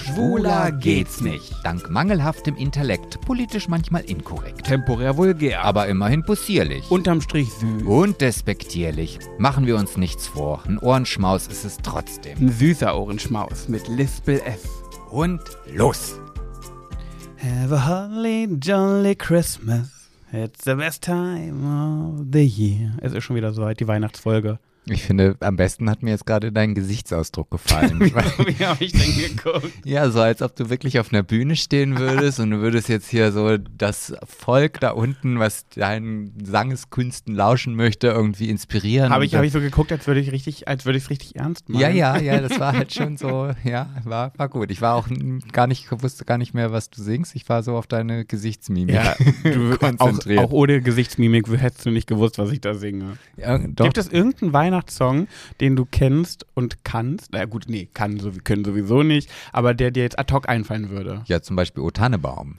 Schwuler geht's nicht. Dank mangelhaftem Intellekt, politisch manchmal inkorrekt. Temporär vulgär. Aber immerhin possierlich. unterm Strich süß. Und despektierlich. Machen wir uns nichts vor. Ein Ohrenschmaus ist es trotzdem. Ein süßer Ohrenschmaus mit Lispel F. Und los! Have a holly jolly Christmas. It's the best time of the year. Es ist schon wieder soweit, die Weihnachtsfolge. Ich finde, am besten hat mir jetzt gerade dein Gesichtsausdruck gefallen. wie habe ich denn geguckt? ja, so als ob du wirklich auf einer Bühne stehen würdest und du würdest jetzt hier so das Volk da unten, was deinen Sangeskünsten lauschen möchte, irgendwie inspirieren. Habe ich, hab ich so geguckt, als würde ich richtig, als würde ich es richtig ernst machen. Ja, ja, ja, das war halt schon so, ja, war, war gut. Ich war auch gar nicht, wusste gar nicht mehr, was du singst. Ich war so auf deine Gesichtsmimik ja, du, konzentriert. Auch, auch, ohne Gesichtsmimik hättest du nicht gewusst, was ich da singe. Ja, Gibt es irgendeinen Weihnachten Weihnachtssong, den du kennst und kannst? Na gut, nee, kann so, können sowieso nicht, aber der dir jetzt ad hoc einfallen würde. Ja, zum Beispiel O Tannebaum.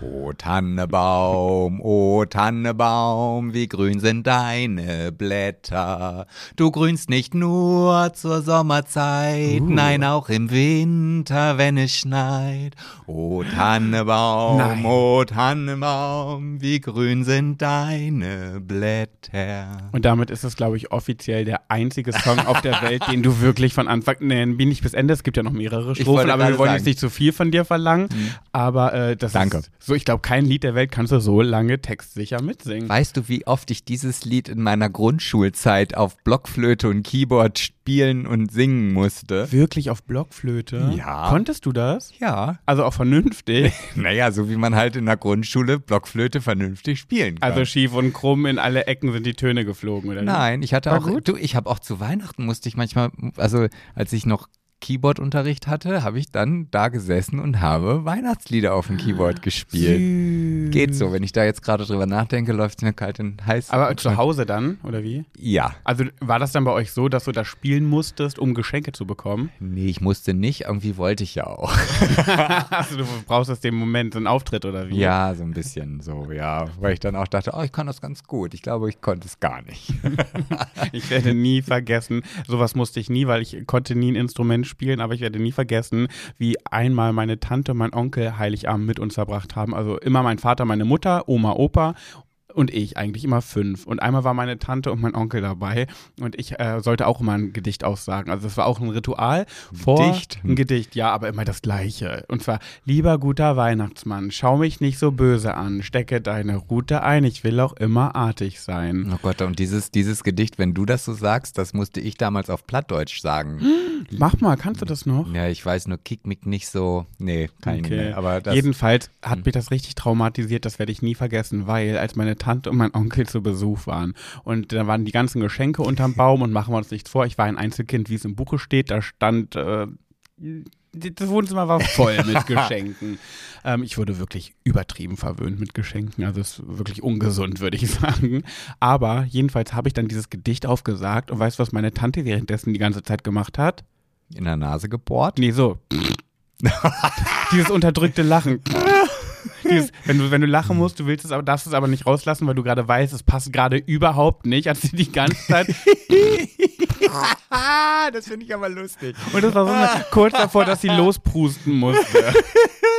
O Tannebaum, O Tannebaum, wie grün sind deine Blätter. Du grünst nicht nur zur Sommerzeit, uh. nein, auch im Winter, wenn es schneit. O Tannebaum, nein. O Tannebaum, wie grün sind deine Blätter. Und damit ist es, glaube ich, offiziell der einzige Song auf der Welt, den du wirklich von Anfang, nee, bin nicht bis Ende, es gibt ja noch mehrere Strophen, aber wir wollen jetzt nicht zu viel von dir verlangen, mhm. aber äh, das Danke. ist so, ich glaube, kein Lied der Welt kannst du so lange textsicher mitsingen. Weißt du, wie oft ich dieses Lied in meiner Grundschulzeit auf Blockflöte und Keyboard spielen und singen musste? Wirklich auf Blockflöte? Ja. Konntest du das? Ja. Also auch vernünftig? naja, so wie man halt in der Grundschule Blockflöte vernünftig spielen kann. Also schief und krumm in alle Ecken sind die Töne geflogen, oder? Nein, ich hatte War auch, gut? du, ich habe auch zu Weihnachten musste ich manchmal, also als ich noch Keyboardunterricht hatte, habe ich dann da gesessen und habe Weihnachtslieder auf dem Keyboard gespielt. Süß. Geht so, wenn ich da jetzt gerade drüber nachdenke, läuft es mir kalt in heiß. Aber zu Hause dann, oder wie? Ja. Also war das dann bei euch so, dass du da spielen musstest, um Geschenke zu bekommen? Nee, ich musste nicht, irgendwie wollte ich ja auch. also du brauchst aus dem Moment so einen Auftritt, oder wie? Ja, so ein bisschen so, ja. Weil ich dann auch dachte, oh, ich kann das ganz gut. Ich glaube, ich konnte es gar nicht. ich werde nie vergessen, sowas musste ich nie, weil ich konnte nie ein Instrument spielen, aber ich werde nie vergessen, wie einmal meine Tante und mein Onkel Heiligabend mit uns verbracht haben. Also immer mein Vater, meine Mutter, Oma, Opa und ich eigentlich immer fünf. Und einmal war meine Tante und mein Onkel dabei und ich äh, sollte auch immer ein Gedicht aussagen. Also es war auch ein Ritual vor Gedicht. ein Gedicht, ja, aber immer das gleiche. Und zwar, lieber guter Weihnachtsmann, schau mich nicht so böse an, stecke deine Route ein, ich will auch immer artig sein. Oh Gott, und dieses, dieses Gedicht, wenn du das so sagst, das musste ich damals auf Plattdeutsch sagen. Mach mal, kannst du das noch? Ja, ich weiß nur, kick mich nicht so, nee, kann okay. nicht Aber Jedenfalls hat mich das richtig traumatisiert, das werde ich nie vergessen, weil als meine Tante und mein Onkel zu Besuch waren. Und da waren die ganzen Geschenke unterm Baum und machen wir uns nichts vor. Ich war ein Einzelkind, wie es im Buche steht. Da stand, äh, das Wohnzimmer war voll mit Geschenken. ähm, ich wurde wirklich übertrieben verwöhnt mit Geschenken. Also es ist wirklich ungesund, würde ich sagen. Aber jedenfalls habe ich dann dieses Gedicht aufgesagt und weißt du, was meine Tante währenddessen die ganze Zeit gemacht hat? In der Nase gebohrt? Nee, so. Dieses unterdrückte Lachen. Dieses, wenn, du, wenn du lachen musst, du willst es aber, darfst es aber nicht rauslassen, weil du gerade weißt, es passt gerade überhaupt nicht, als sie die ganze Zeit. das finde ich aber lustig. Und das war so eine, kurz davor, dass sie losprusten musste.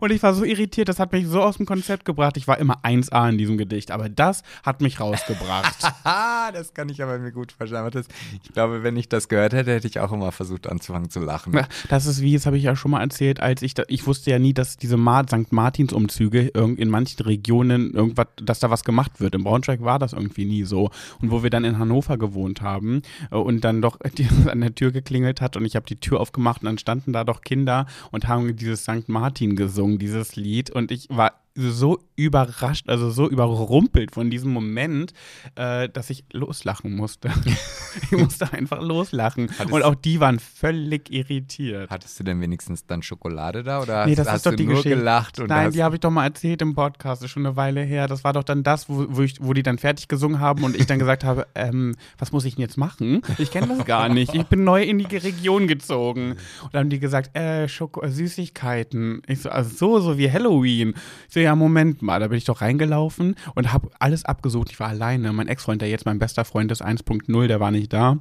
Und ich war so irritiert, das hat mich so aus dem Konzept gebracht. Ich war immer 1A in diesem Gedicht, aber das hat mich rausgebracht. das kann ich aber mir gut verstehen. Das, ich glaube, wenn ich das gehört hätte, hätte ich auch immer versucht anzufangen zu lachen. Das ist wie, das habe ich ja schon mal erzählt, als ich, da, ich wusste ja nie, dass diese Ma St. Martins-Umzüge in manchen Regionen irgendwas, dass da was gemacht wird. In Braunschweig war das irgendwie nie so. Und wo wir dann in Hannover gewohnt haben äh, und dann doch die, an der Tür geklingelt hat und ich habe die Tür aufgemacht und dann standen da doch Kinder und haben dieses St. Martin gesungen, dieses Lied. Und ich war so überrascht, also so überrumpelt von diesem Moment, äh, dass ich loslachen musste. ich musste einfach loslachen. Hattest und auch die waren völlig irritiert. Hattest du denn wenigstens dann Schokolade da oder nee, das hast, ist doch du die nur Geschichte. gelacht? Nein, die habe ich doch mal erzählt im Podcast, das ist schon eine Weile her. Das war doch dann das, wo, wo, ich, wo die dann fertig gesungen haben und ich dann gesagt habe, ähm, was muss ich denn jetzt machen? Ich kenne das gar nicht. Ich bin neu in die Region gezogen. Und dann haben die gesagt, äh, Schoko Süßigkeiten. Ich so, also so, so wie Halloween. Ich so, ja, Moment mal, da bin ich doch reingelaufen und habe alles abgesucht. Ich war alleine. Mein Ex-Freund, der jetzt mein bester Freund ist, 1.0, der war nicht da.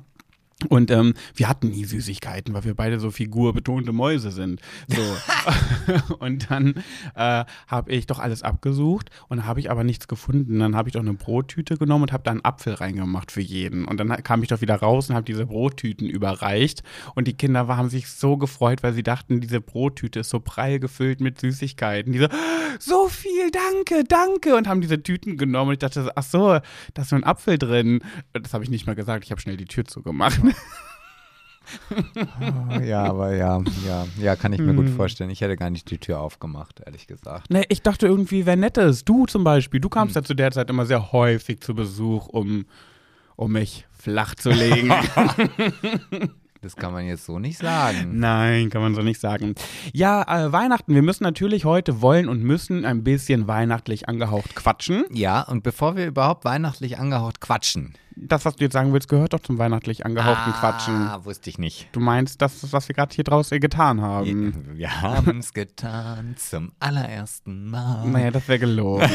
Und ähm, wir hatten nie Süßigkeiten, weil wir beide so figurbetonte Mäuse sind. So. und dann äh, habe ich doch alles abgesucht und habe ich aber nichts gefunden. Dann habe ich doch eine Brottüte genommen und habe da einen Apfel reingemacht für jeden. Und dann kam ich doch wieder raus und habe diese Brottüten überreicht. Und die Kinder haben sich so gefreut, weil sie dachten, diese Brottüte ist so prall gefüllt mit Süßigkeiten. Diese so viel, danke, danke. Und haben diese Tüten genommen. Und ich dachte, ach so, da ist so ein Apfel drin. Das habe ich nicht mal gesagt. Ich habe schnell die Tür zugemacht. Oh, ja, aber ja, ja, ja, kann ich mir gut vorstellen. Ich hätte gar nicht die Tür aufgemacht, ehrlich gesagt. Nee, ich dachte irgendwie, wer nettes. Du zum Beispiel. Du kamst ja zu der Zeit immer sehr häufig zu Besuch, um, um mich flach zu legen. Das kann man jetzt so nicht sagen. Nein, kann man so nicht sagen. Ja, äh, Weihnachten. Wir müssen natürlich heute wollen und müssen ein bisschen weihnachtlich angehaucht quatschen. Ja, und bevor wir überhaupt weihnachtlich angehaucht quatschen. Das, was du jetzt sagen willst, gehört doch zum weihnachtlich angehauchten Quatschen. Ah, wusste ich nicht. Du meinst das, was wir gerade hier draußen getan haben? Wir haben es getan zum allerersten Mal. Naja, das wäre gelogen.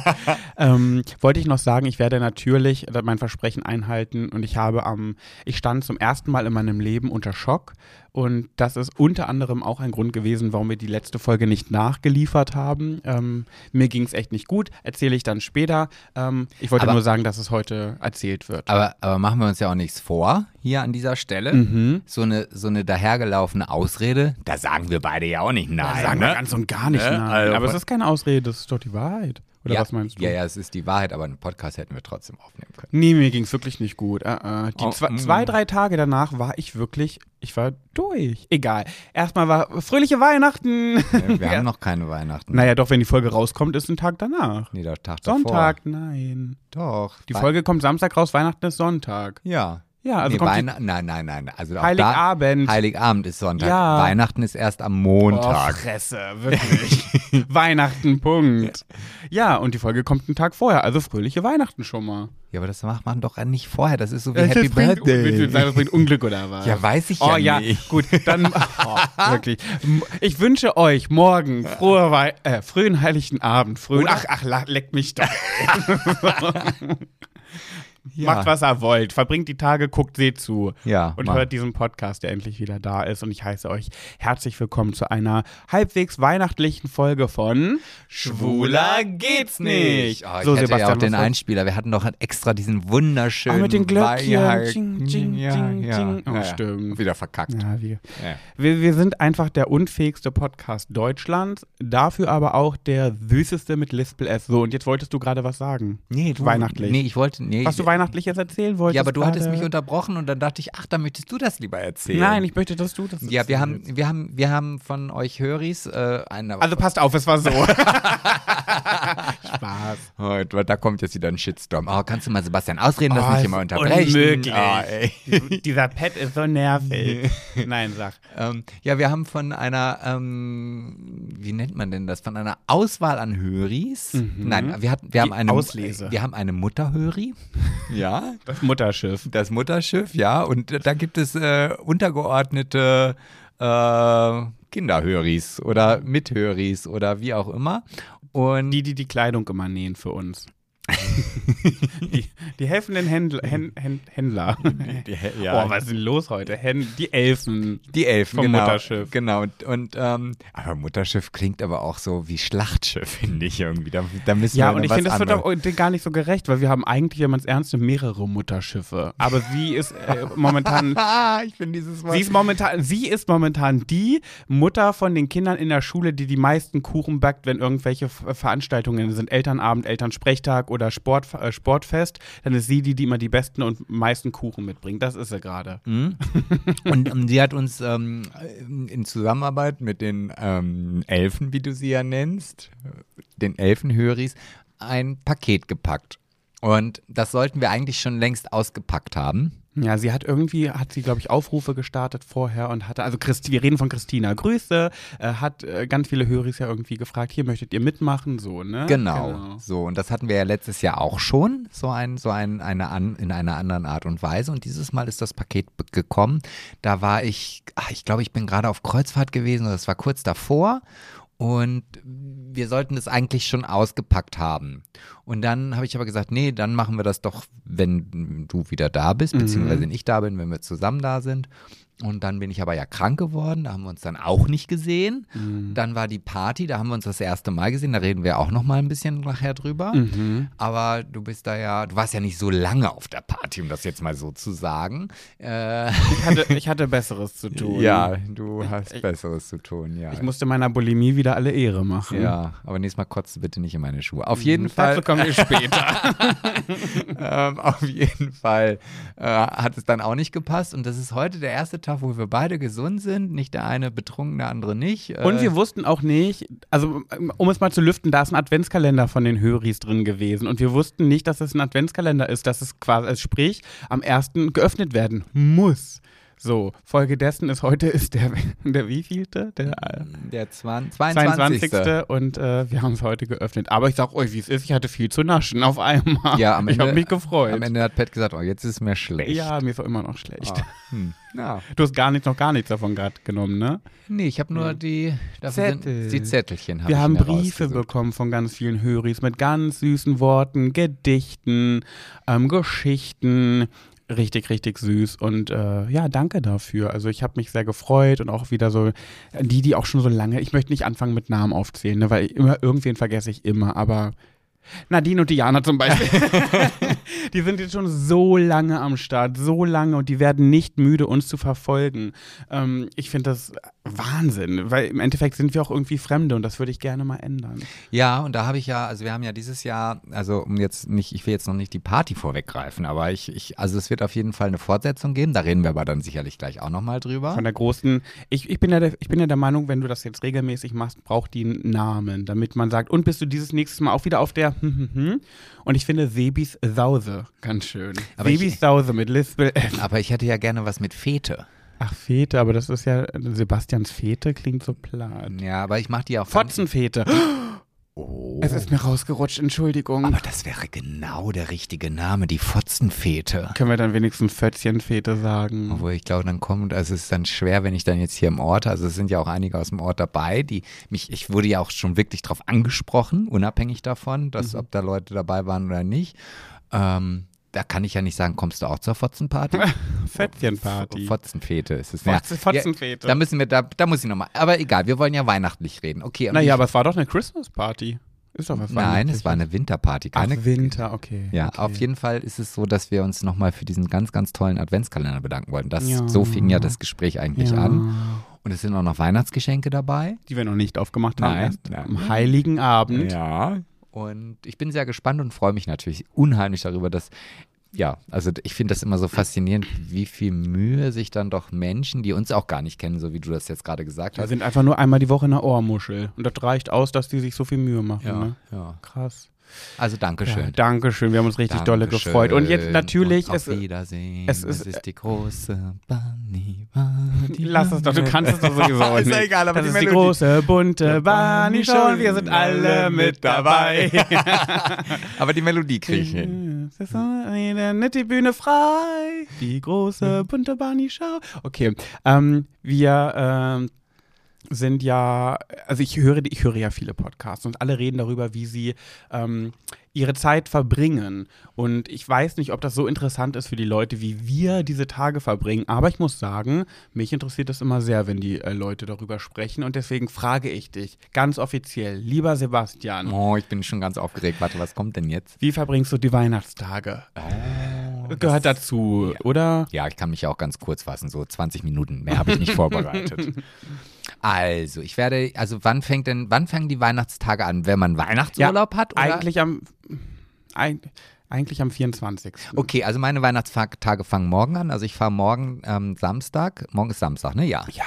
ähm, wollte ich noch sagen, ich werde natürlich mein Versprechen einhalten und ich habe am, ich stand zum ersten Mal in meinem Leben unter Schock und das ist unter anderem auch ein Grund gewesen, warum wir die letzte Folge nicht nachgeliefert haben. Ähm, mir ging es echt nicht gut, erzähle ich dann später. Ähm, ich wollte Aber- nur sagen, dass es heute erzählt wird. Aber, aber machen wir uns ja auch nichts vor, hier an dieser Stelle. Mhm. So, eine, so eine dahergelaufene Ausrede, da sagen wir beide ja auch nicht nein. sagen wir ne? ganz und gar nicht Ne? nein. Also Aber es ist keine Ausrede, das ist doch die Wahrheit. Oder ja, was meinst du? Ja, ja, es ist die Wahrheit, aber einen Podcast hätten wir trotzdem aufnehmen können. Nee, mir ging es wirklich nicht gut. Äh, äh. Die Oh, zwei, mm. zwei, drei Tage danach war ich wirklich, ich war durch. Egal. Erstmal war fröhliche Weihnachten. Ja, Wir haben noch keine Weihnachten. Naja, doch, wenn die Folge rauskommt, ist ein Tag danach. Nee, der Tag davor. Sonntag, nein. Doch. Die Folge kommt Samstag raus, Weihnachten ist Sonntag. Ja. Ja, also nee, Weihnachten, nein, nein, nein. Also Heiligabend. Da, Heiligabend ist Sonntag. Ja. Weihnachten ist erst am Oh, Montag. Fresse, wirklich. Weihnachten, Punkt. Ja, und die Folge kommt einen Tag vorher, also fröhliche Weihnachten schon mal. Ja, aber das macht man doch nicht vorher. Das ist so wie Das Happy bringt, Birthday. Das bringt Unglück oder was? Ja, weiß ich oh, ja ja, nicht. gut, dann oh, wirklich. Ich wünsche euch morgen frohe Wei äh, frühen heiligen Abend. Frühen, Oder- ach, ach, leckt mich doch. Ja. Macht, was ihr wollt. Verbringt die Tage, guckt See zu. Ja, Und mach. hört diesen Podcast, der endlich wieder da ist. Und ich heiße euch herzlich willkommen zu einer halbwegs weihnachtlichen Folge von Schwuler geht's nicht. Oh, ich So, hätte ja Sebastian, auch den Einspieler. Wir hatten doch extra diesen wunderschönen Ah, mit den Glöckchen. Weihnachten- Ding, ding, ja. Oh, stimmt. Wieder verkackt. Wir, wir, wir sind einfach der unfähigste Podcast Deutschlands, dafür aber auch der süßeste mit Lispel S. So, und jetzt wolltest du gerade was sagen. Nee, du, Weihnachtlich. Nee, ich wollte. Nee, Was du Weihnachtliches erzählen wolltest. Ja, aber du hattest gerade. mich unterbrochen und dann dachte ich, ach, dann möchtest du das lieber erzählen. Nein, ich möchte, dass du das Ja, wir haben, erzählst. wir haben, wir haben von euch Höris äh, eine. Also passt auf, es war so. Spaß. Oh, da kommt jetzt wieder ein Shitstorm. Oh, kannst du mal Sebastian ausreden, das Oh, ist immer unterbrechen? unmöglich. Oh. Dieser Pet ist so nervig. Nein, sag. Ähm, ja, wir haben von einer, ähm, wie nennt man denn das? Von einer Auswahl an Höris. Nein, wir hatten, wir Mhm. Haben eine Auslese. Wir haben eine Mutterhöri. Ja. Das Mutterschiff. Das Mutterschiff, ja. Und da gibt es äh, untergeordnete äh, Kinderhöris oder Mithöris oder wie auch immer. Und Die, die die Kleidung immer nähen für uns. Die, die helfenden Händler. Hän, Hän, Händler. die, ja, Oh, was ist denn los heute? Hän, die Elfen. Die Elfen, Vom genau. Mutterschiff. Genau. Und, und ähm, aber Mutterschiff klingt aber auch so wie Schlachtschiff, finde ich irgendwie. Da, da müssen Ja, wir und ich finde, das wird anderes- auch gar nicht so gerecht, weil wir haben eigentlich, wenn man es ernst nimmt, mehrere Mutterschiffe. Aber sie ist äh, momentan. Ich finde dieses Wort. Sie ist, momentan, sie ist momentan die Mutter von den Kindern in der Schule, die die meisten Kuchen backt, wenn irgendwelche Veranstaltungen sind. Elternabend, Elternsprechtag oder Sport, äh, Sportfest. Dann ist sie die, die immer die besten und meisten Kuchen mitbringt. Das ist sie gerade. und ähm, sie hat uns ähm, in Zusammenarbeit mit den ähm, Elfen, wie du sie ja nennst, den Elfenhöris, ein Paket gepackt. Und das sollten wir eigentlich schon längst ausgepackt haben. Ja, sie hat irgendwie, hat sie, glaube ich, Aufrufe gestartet vorher und hatte, also Christi, wir reden von Christina, Grüße, äh, hat äh, ganz viele Höris ja irgendwie gefragt, hier möchtet ihr mitmachen, so, ne? Genau. So, und das hatten wir ja letztes Jahr auch schon, so ein, so ein, eine an, in einer anderen Art und Weise. Und dieses Mal ist das Paket gekommen. Da war ich, ach, ich glaube, ich bin gerade auf Kreuzfahrt gewesen, das war kurz davor. Und wir sollten es eigentlich schon ausgepackt haben. Und dann habe ich aber gesagt, nee, dann machen wir das doch, wenn du wieder da bist, Mhm. beziehungsweise wenn ich da bin, wenn wir zusammen da sind. Und dann bin ich aber ja krank geworden, da haben wir uns dann auch nicht gesehen. Mhm. Dann war die Party, da haben wir uns das erste Mal gesehen, da reden wir auch noch mal ein bisschen nachher drüber. Mhm. Aber du bist da ja, du warst ja nicht so lange auf der Party, um das jetzt mal so zu sagen. Äh, Ich, hatte, ich hatte Besseres zu tun. ja, du hast Ich- Besseres zu tun, ja. Ich musste meiner Bulimie wieder alle Ehre machen. ja, aber nächstes Mal kotzt du bitte nicht in meine Schuhe. Auf jeden Fall. Dazu kommen wir später. ähm, auf jeden Fall äh, hat es dann auch nicht gepasst. Und das ist heute der erste Tag, wo wir beide gesund sind. Nicht der eine betrunken, der andere nicht. Äh, Und wir wussten auch nicht, also um es mal zu lüften, da ist ein Adventskalender von den Höris drin gewesen. Und wir wussten nicht, dass es ein Adventskalender ist, dass es quasi, also sprich, am 1. geöffnet werden muss. So, Folge dessen ist heute ist der, der wievielte? Der der 20, 22. 22. Und äh, wir haben es heute geöffnet. Aber ich sag euch, wie es ist, ich hatte viel zu naschen auf einmal. Ja, am ich Ende, habe mich gefreut. Am Ende hat Pat gesagt, oh, jetzt ist es mir schlecht. ja, mir ist auch immer noch schlecht. Ah, hm. ja. Du hast gar nicht, noch gar nichts davon gerade genommen, ne? Nee, ich habe nur die, dafür Zettel. Die Zettelchen. hab Wir ich haben Briefe bekommen von ganz vielen Höris mit ganz süßen Worten, Gedichten, ähm, Geschichten. Richtig, richtig süß. Und äh, ja, danke dafür. Also ich habe mich sehr gefreut und auch wieder so, die, die auch schon so lange, ich möchte nicht anfangen mit Namen aufzählen, ne, weil immer irgendwen vergesse ich immer, aber Nadine und Diana zum Beispiel. die sind jetzt schon so lange am Start, so lange und die werden nicht müde, uns zu verfolgen. Ähm, ich finde das Wahnsinn, weil im Endeffekt sind wir auch irgendwie Fremde und das würde ich gerne mal ändern. Ja, und da habe ich ja, also wir haben ja dieses Jahr, also um jetzt nicht, ich will jetzt noch nicht die Party vorweggreifen, aber ich, ich also es wird auf jeden Fall eine Fortsetzung geben, da reden wir aber dann sicherlich gleich auch nochmal drüber. Von der großen, ich, ich, bin ja der, ich bin ja der Meinung, wenn du das jetzt regelmäßig machst, braucht die einen Namen, damit man sagt, und bist du dieses nächstes Mal auch wieder auf der und ich finde Sebis Sause ganz schön. Aber ich- Sebis Sause mit Lispel F. Aber ich hätte ja gerne was mit Fete. Ach, Fete, aber das ist ja, Sebastians Fete klingt so platt. Ja, aber ich mache die auch Fotzenfete. Oh. Es ist mir rausgerutscht, Entschuldigung. aber das wäre genau der richtige Name, die Fotzenfete. Können wir dann wenigstens Fötzchenfete sagen? Obwohl ich glaube, dann kommt, also es ist dann schwer, wenn ich dann jetzt hier im Ort, also es sind ja auch einige aus dem Ort dabei, die mich, ich wurde ja auch schon wirklich drauf angesprochen, unabhängig davon, dass ob da Leute dabei waren oder nicht. Ähm, da kann ich ja nicht sagen, kommst du auch zur Fotzenparty? Fötzchenparty. Fotzenfete ist es. Fotze- Fotzenfete. Ja, da müssen wir, da, da muss ich nochmal, aber egal, wir wollen ja weihnachtlich reden. Okay. Naja, aber es war doch eine Christmas-Party. Ist doch was Nein, es war eine Winterparty, keine Ach, Winter, okay. Ja, okay. auf jeden Fall ist es so, dass wir uns nochmal für diesen ganz, ganz tollen Adventskalender bedanken wollten. Das, Ja. So fing ja das Gespräch eigentlich ja. an. Und es sind auch noch Weihnachtsgeschenke dabei. Die wir noch nicht aufgemacht haben. Nein, erst nein. am Heiligen Abend. Ja. Und ich bin sehr gespannt und freue mich natürlich unheimlich darüber, dass, ja, also ich finde das immer so faszinierend, wie viel Mühe sich dann doch Menschen, die uns auch gar nicht kennen, so wie du das jetzt gerade gesagt Da hast. sind einfach nur einmal die Woche eine Ohrmuschel. Und das reicht aus, dass die sich so viel Mühe machen. Ja, Ne? ja. Krass. Also Ja, Dankeschön. Dankeschön, wir haben uns richtig dolle Dankeschön gefreut. Und jetzt natürlich, und es, auf Wiedersehen. es Es ist- ist, die große Bunny Bunny. lass es doch, du kannst es doch sowieso Ist nicht. ja egal, aber das die ist die große, bunte Bunny schon, wir sind alle mit dabei. aber die Melodie kriege ich hin. Ist eine nette Bühne frei, die große bunte Bunny Show. Okay, ähm, wir ähm, sind ja, also ich höre, ich höre ja viele Podcasts und alle reden darüber, wie sie ähm, ihre Zeit verbringen. Und ich weiß nicht, ob das so interessant ist für die Leute, wie wir diese Tage verbringen. Aber ich muss sagen, mich interessiert es immer sehr, wenn die äh, Leute darüber sprechen. Und deswegen frage ich dich ganz offiziell, lieber Sebastian, Oh, ich bin schon ganz aufgeregt. Warte, was kommt denn jetzt? wie verbringst du die Weihnachtstage? Oh, Gehört dazu, oder? Ja, ich kann mich ja auch ganz kurz fassen, so 20 Minuten. Mehr habe ich nicht vorbereitet. Also, ich werde, also wann fängt denn, wann fangen die Weihnachtstage an? Wenn man Weihnachtsurlaub hat? Oder? Eigentlich am, eig, eigentlich am 24. Okay, also meine Weihnachtstage fangen morgen an. Also ich fahre morgen ähm, Samstag. Morgen ist Samstag, ne? Ja. Ja.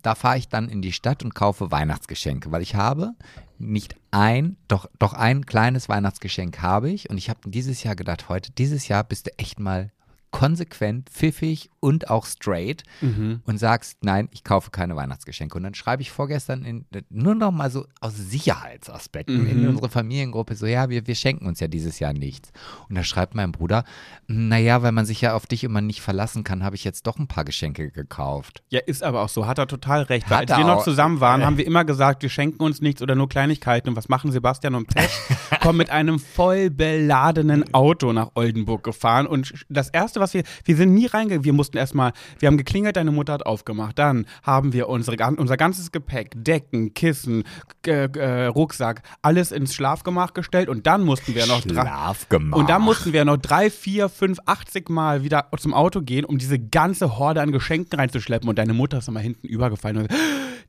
Da fahre ich dann in die Stadt und kaufe Weihnachtsgeschenke, weil ich habe nicht ein, doch, doch ein kleines Weihnachtsgeschenk habe ich. Und ich habe dieses Jahr gedacht, heute, dieses Jahr bist du echt mal konsequent, pfiffig und auch straight Mhm. und sagst, nein, ich kaufe keine Weihnachtsgeschenke. Und dann schreibe ich vorgestern in, nur noch mal so aus Sicherheitsaspekten in Mhm. unsere Familiengruppe so, ja, wir, wir schenken uns ja dieses Jahr nichts. Und da schreibt mein Bruder, naja, weil man sich ja auf dich immer nicht verlassen kann, habe ich jetzt doch ein paar Geschenke gekauft. Ja, ist aber auch so. Hat er total recht. Hat Weil als er wir noch zusammen waren, haben wir immer gesagt, wir schenken uns nichts oder nur Kleinigkeiten. Und was machen Sebastian und Pech? Kommen mit einem voll beladenen Auto nach Oldenburg gefahren. Und das Erste, was wir, wir sind nie reingegangen. Wir mussten erstmal, wir haben geklingelt, deine Mutter hat aufgemacht. Dann haben wir unsere, unser ganzes Gepäck, Decken, Kissen, äh, äh, Rucksack, alles ins Schlafgemach gestellt. Und dann mussten wir noch drei, Schlafgemach. und dann mussten wir noch drei, vier, fünf, 80 Mal wieder zum Auto gehen, um diese ganze Horde an Geschenken reinzuschleppen. Und deine Mutter ist immer hinten übergefallen und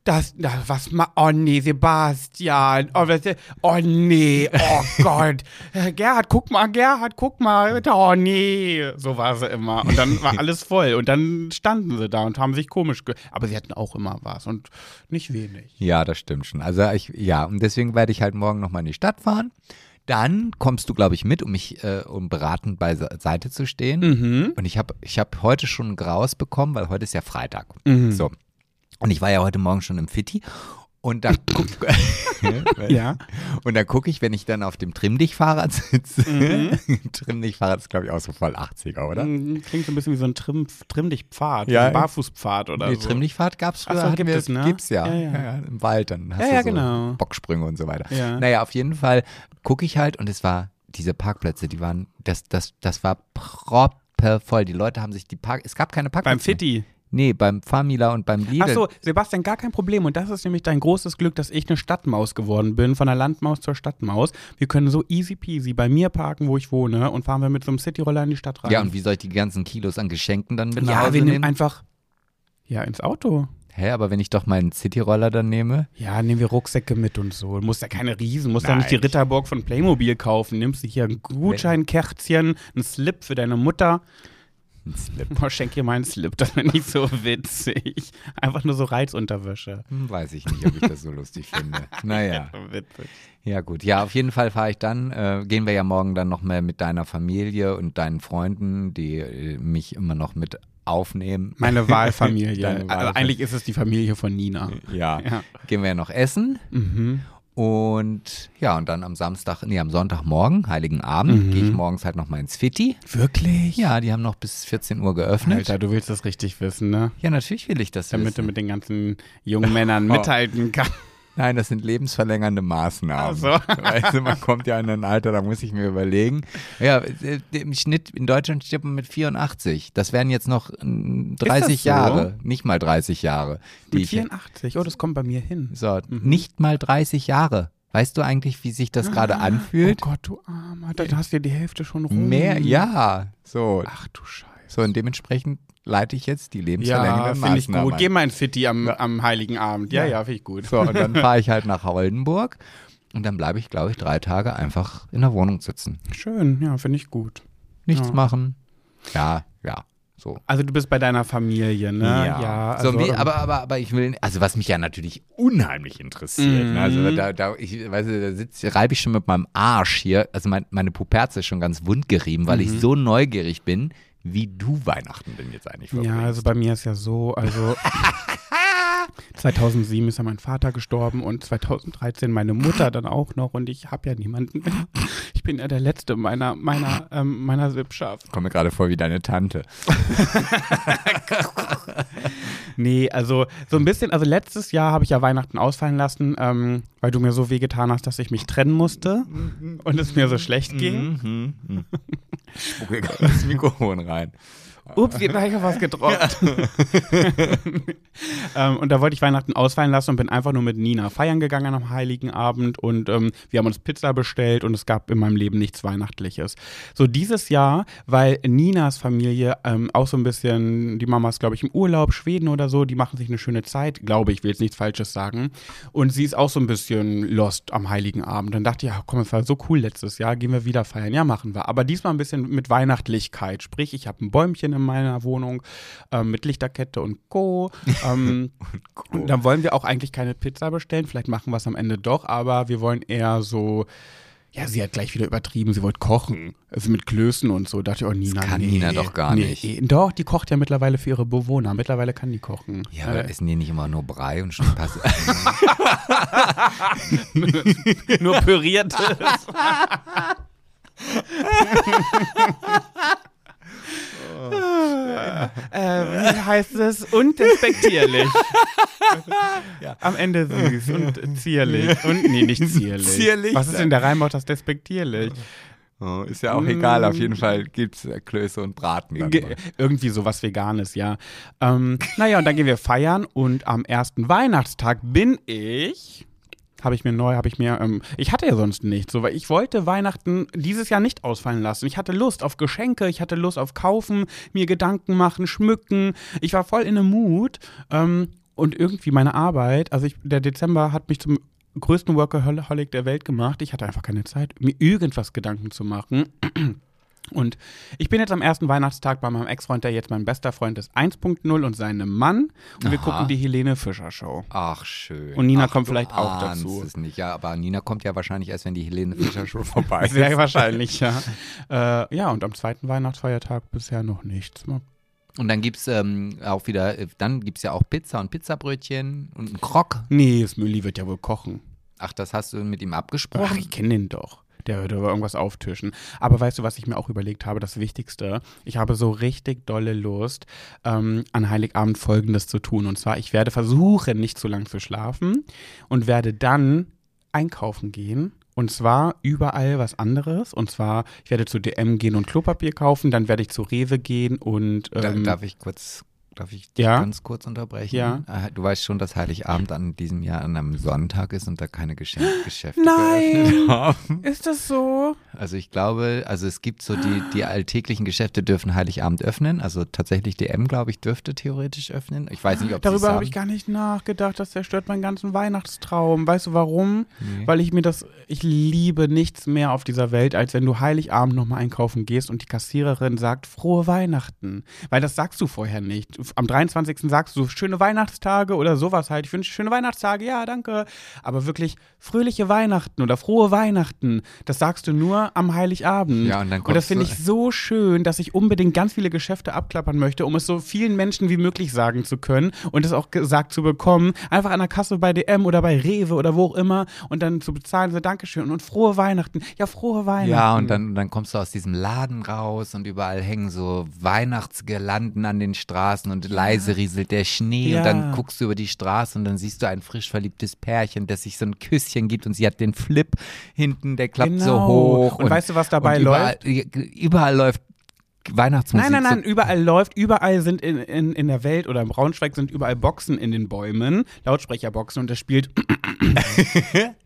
das, das was ma, oh nee, Sebastian, oh, was, oh nee, oh Gott, Äh, Gerhard, guck mal, Gerhard, guck mal, oh nee, so war sie immer. Und dann war alles voll und dann standen sie da und haben sich komisch, ge aber sie hatten auch immer was und nicht wenig. Ja, das stimmt schon. Also ich, ja, und deswegen werde ich halt morgen nochmal in die Stadt fahren. Dann kommst du, glaube ich, mit, um mich, äh, um beratend beiseite zu stehen. Mhm. Und ich habe ich hab heute schon ein Graus bekommen, weil heute ist ja Freitag. Mhm. So. Und ich war ja heute Morgen schon im Fitti. Und da guck, Ja. Und da gucke ich, wenn ich dann auf dem Trimm-Dich-Fahrrad sitze. Mhm. Trimm-Dich-Fahrrad ist, glaube ich, auch so voll 80er, oder? Mm, Klingt so ein bisschen wie so ein Trimm, Trimm dich Pfad, Ja. so ein Barfußpfad oder Nee, so. Trimm-Dich-Fahrt gab es früher. Ach so, gibt wir, es, ne? Gibt's ja. Ja, ja. Im Wald, dann hast Ja, du ja, so genau. Bocksprünge und so weiter. Ja. Naja, auf jeden Fall gucke ich halt und es war, diese Parkplätze, die waren, das, das, das war proppevoll. Die Leute haben sich die Park, es gab keine Parkplätze. Beim Fitti. Nee, beim Famila und beim Lidl. Ach so, Sebastian, gar kein Problem. Und das ist nämlich dein großes Glück, dass ich eine Stadtmaus geworden bin, von der Landmaus zur Stadtmaus. Wir können so easy peasy bei mir parken, wo ich wohne, und fahren wir mit so einem Cityroller in die Stadt rein. Ja, und wie soll ich die ganzen Kilos an Geschenken dann mit nach ja, Hause wir nehmen einfach. Ja, ins Auto. Hä, aber wenn ich doch meinen Cityroller dann nehme? Ja, nehmen wir Rucksäcke mit und so. Du musst ja keine Riesen, musst ja nicht die Ritterburg von Playmobil kaufen. Nimmst du hier ein Gutscheinkärtchen, einen Slip für deine Mutter. Ein Slip. Schenk ihr mal einen Slip, das wäre nicht so witzig. Einfach nur so Reizunterwäsche. Hm, Weiß ich nicht, ob ich das so lustig finde. Naja, Witzig. ja gut. Ja, auf jeden Fall fahre ich dann, äh, gehen wir ja morgen dann noch mal mit deiner Familie und deinen Freunden, die äh, mich immer noch mit aufnehmen. Meine Wahlfamilie. Deine Also Wahlfamilie. eigentlich ist es die Familie von Nina. Ja. Ja. Gehen wir ja noch essen Mhm. Und ja, und dann am Samstag, nee, am Sonntagmorgen, Heiligen Abend, Mhm. gehe ich morgens halt noch mal ins Fitti. Wirklich? Ja, die haben noch bis 14 Uhr geöffnet. Alter, du willst das richtig wissen, ne? Ja, natürlich will ich das Damit du wissen. mit den ganzen jungen Männern mithalten kannst. Nein, das sind lebensverlängernde Maßnahmen. So. Du, man kommt ja in ein Alter, da muss ich mir überlegen. Ja, äh, im Schnitt in Deutschland stirbt man mit 84. Das wären jetzt noch mm, 30 so? Jahre, nicht mal 30 Jahre. Die Mit ich, 84. Oh, das kommt bei mir hin. so, Mhm. nicht mal 30 Jahre. Weißt du eigentlich, wie sich das gerade anfühlt? Oh Gott, du Armer. Dann hast du ja die Hälfte schon rum. Mehr, ja. So, Ach du Scheiße. so und dementsprechend leite ich jetzt die Ja, lebensverlängernden finde ich gut. Geh mal ins Fitti am, Ja. am Heiligen Abend. Ja, Ja. ja, finde ich gut. So, und dann fahre ich halt nach Oldenburg und dann bleibe ich, glaube ich, drei Tage einfach in der Wohnung sitzen. Schön, ja, finde ich gut. Nichts Ja. machen. Ja, ja, so. Also du bist bei deiner Familie, ne? also, so, wie, aber, aber, aber ich will, also was mich ja natürlich unheimlich interessiert. Mhm. Ne? Also da, da, ich, weiß, da sitze, reibe ich schon mit meinem Arsch hier. Also mein, meine Puperze ist schon ganz wundgerieben, weil ich Mhm. so neugierig bin, wie du Weihnachten denn jetzt eigentlich verbringst. Ja, also bei mir ist ja so, also 2007 ist ja mein Vater gestorben und 2013 meine Mutter dann auch noch und ich habe ja niemanden mehr. Ich bin ja der Letzte meiner, meiner, ähm, meiner Sippschaft. Ich komme mir gerade vor wie deine Tante. Nee, also so ein bisschen, also letztes Jahr habe ich ja Weihnachten ausfallen lassen, ähm, weil du mir so wehgetan hast, dass ich mich trennen musste und es mir so schlecht ging. Mhm. mhm. Spucke gerade das Mikrofon rein. Ups, jetzt habe ich was gedroppt. ähm, und da wollte ich Weihnachten ausfallen lassen und bin einfach nur mit Nina feiern gegangen am Heiligen Abend und ähm, wir haben uns Pizza bestellt und es gab in meinem Leben nichts Weihnachtliches. So dieses Jahr, weil Ninas Familie ähm, auch so ein bisschen, die Mama ist glaube ich im Urlaub, Schweden oder so, die machen sich eine schöne Zeit, glaube ich, will jetzt nichts Falsches sagen. Und sie ist auch so ein bisschen lost am Heiligen Abend. Dann dachte ich, ja komm, es war so cool letztes Jahr, gehen wir wieder feiern. Ja, machen wir. Aber diesmal ein bisschen mit Weihnachtlichkeit. Sprich, ich habe ein Bäumchen in meiner Wohnung ähm, mit Lichterkette und Co. Ähm, und dann wollen wir auch eigentlich keine Pizza bestellen. Vielleicht machen wir es am Ende doch, aber wir wollen eher so, Ja, sie hat gleich wieder übertrieben, sie wollte kochen. Also mit Klößen und so. Da dachte ich, oh Nina, Das kann nee, Nina doch gar nee, nicht. Doch, die kocht ja mittlerweile für ihre Bewohner. Mittlerweile kann die kochen. Ja, aber Äh, essen die nicht immer nur Brei und Schnittpasse? nur püriertes. äh, wie heißt es? Und despektierlich. Am Ende süß und zierlich. Und nee, nicht zierlich. Zierlich Was ist denn der Reim auf das despektierlich? oh, ist ja auch egal, auf jeden Fall gibt es Klöße und Braten. Ge irgendwie sowas Veganes, ja. Ähm, naja, und dann gehen wir feiern und am ersten Weihnachtstag bin ich. Habe ich mir neu, habe ich mir, ähm, ich hatte ja sonst nichts, so, weil ich wollte Weihnachten dieses Jahr nicht ausfallen lassen. Ich hatte Lust auf Geschenke, ich hatte Lust auf Kaufen, mir Gedanken machen, schmücken. Ich war voll in einem Mut ähm, und irgendwie meine Arbeit, also ich, der Dezember hat mich zum größten Workaholic der Welt gemacht. Ich hatte einfach keine Zeit, mir irgendwas Gedanken zu machen. Und ich bin jetzt am ersten Weihnachtstag bei meinem Ex-Freund, der jetzt mein bester Freund ist, 1.0 und seinem Mann. Und wir Aha. gucken die Helene Fischer Show. Ach, schön. Und Nina Ach, kommt vielleicht auch dazu. Es nicht. Ja, aber Nina kommt ja wahrscheinlich erst, wenn die Helene Fischer schon vorbei ist. Sehr wahrscheinlich, ja. Äh, ja, und am zweiten Weihnachtsfeiertag bisher noch nichts. Mal Und dann gibt es ähm, auch wieder, äh, dann gibt es ja auch Pizza und Pizzabrötchen und einen Krog. Nee, das Mülli wird ja wohl kochen. Ach, das hast du mit ihm Ach, abgesprochen? ich kenne den doch. Der würde irgendwas auftischen. Aber weißt du, was ich mir auch überlegt habe? Das Wichtigste. Ich habe so richtig dolle Lust, ähm, an Heiligabend Folgendes zu tun. Und zwar, ich werde versuchen, nicht zu lang zu schlafen und werde dann einkaufen gehen. Und zwar überall was anderes. Und zwar, ich werde zu DM gehen und Klopapier kaufen. Dann werde ich zu Rewe gehen und. Ähm, darf ich kurz, darf ich dich Ja? ganz kurz unterbrechen? Ja. Äh, Du weißt schon, dass Heiligabend an diesem Jahr an einem Sonntag ist und da keine Geschenk Geschäfte Nein. geöffnet haben. ist das so? Also ich glaube, also es gibt so die, die alltäglichen Geschäfte dürfen Heiligabend öffnen. Also tatsächlich DM, glaube ich, dürfte theoretisch öffnen. Ich weiß nicht, ob Darüber habe ich gar nicht nachgedacht. Das zerstört meinen ganzen Weihnachtstraum. Weißt du warum? Nee. Weil ich mir das, ich liebe nichts mehr auf dieser Welt, als wenn du Heiligabend nochmal einkaufen gehst und die Kassiererin sagt, frohe Weihnachten. Weil das sagst du vorher nicht. Am 23. sagst du, schöne Weihnachtstage oder sowas halt. Ich wünsche schöne Weihnachtstage, ja, danke. Aber wirklich fröhliche Weihnachten oder frohe Weihnachten, das sagst du nur am Heiligabend. Ja, und dann und das finde ich so schön, dass ich unbedingt ganz viele Geschäfte abklappern möchte, um es so vielen Menschen wie möglich sagen zu können und es auch gesagt zu bekommen. Einfach an der Kasse bei DM oder bei Rewe oder wo auch immer und dann zu bezahlen, so Dankeschön und frohe Weihnachten. Ja, frohe Weihnachten. Ja, und dann, dann kommst du aus diesem Laden raus und überall hängen so Weihnachtsgirlanden an den Straßen und leise rieselt der Schnee Ja. und dann guckst du über die Straße und dann siehst du ein frisch verliebtes Pärchen, das sich so ein Küsschen gibt und sie hat den Flip hinten, der klappt so Genau. hoch. Und weißt du, was dabei und überall, Überall läuft Weihnachtsmusik. Nein, nein, nein, So, überall läuft, überall sind in, in, in der Welt oder im Braunschweig sind überall Boxen in den Bäumen, Lautsprecherboxen und das spielt.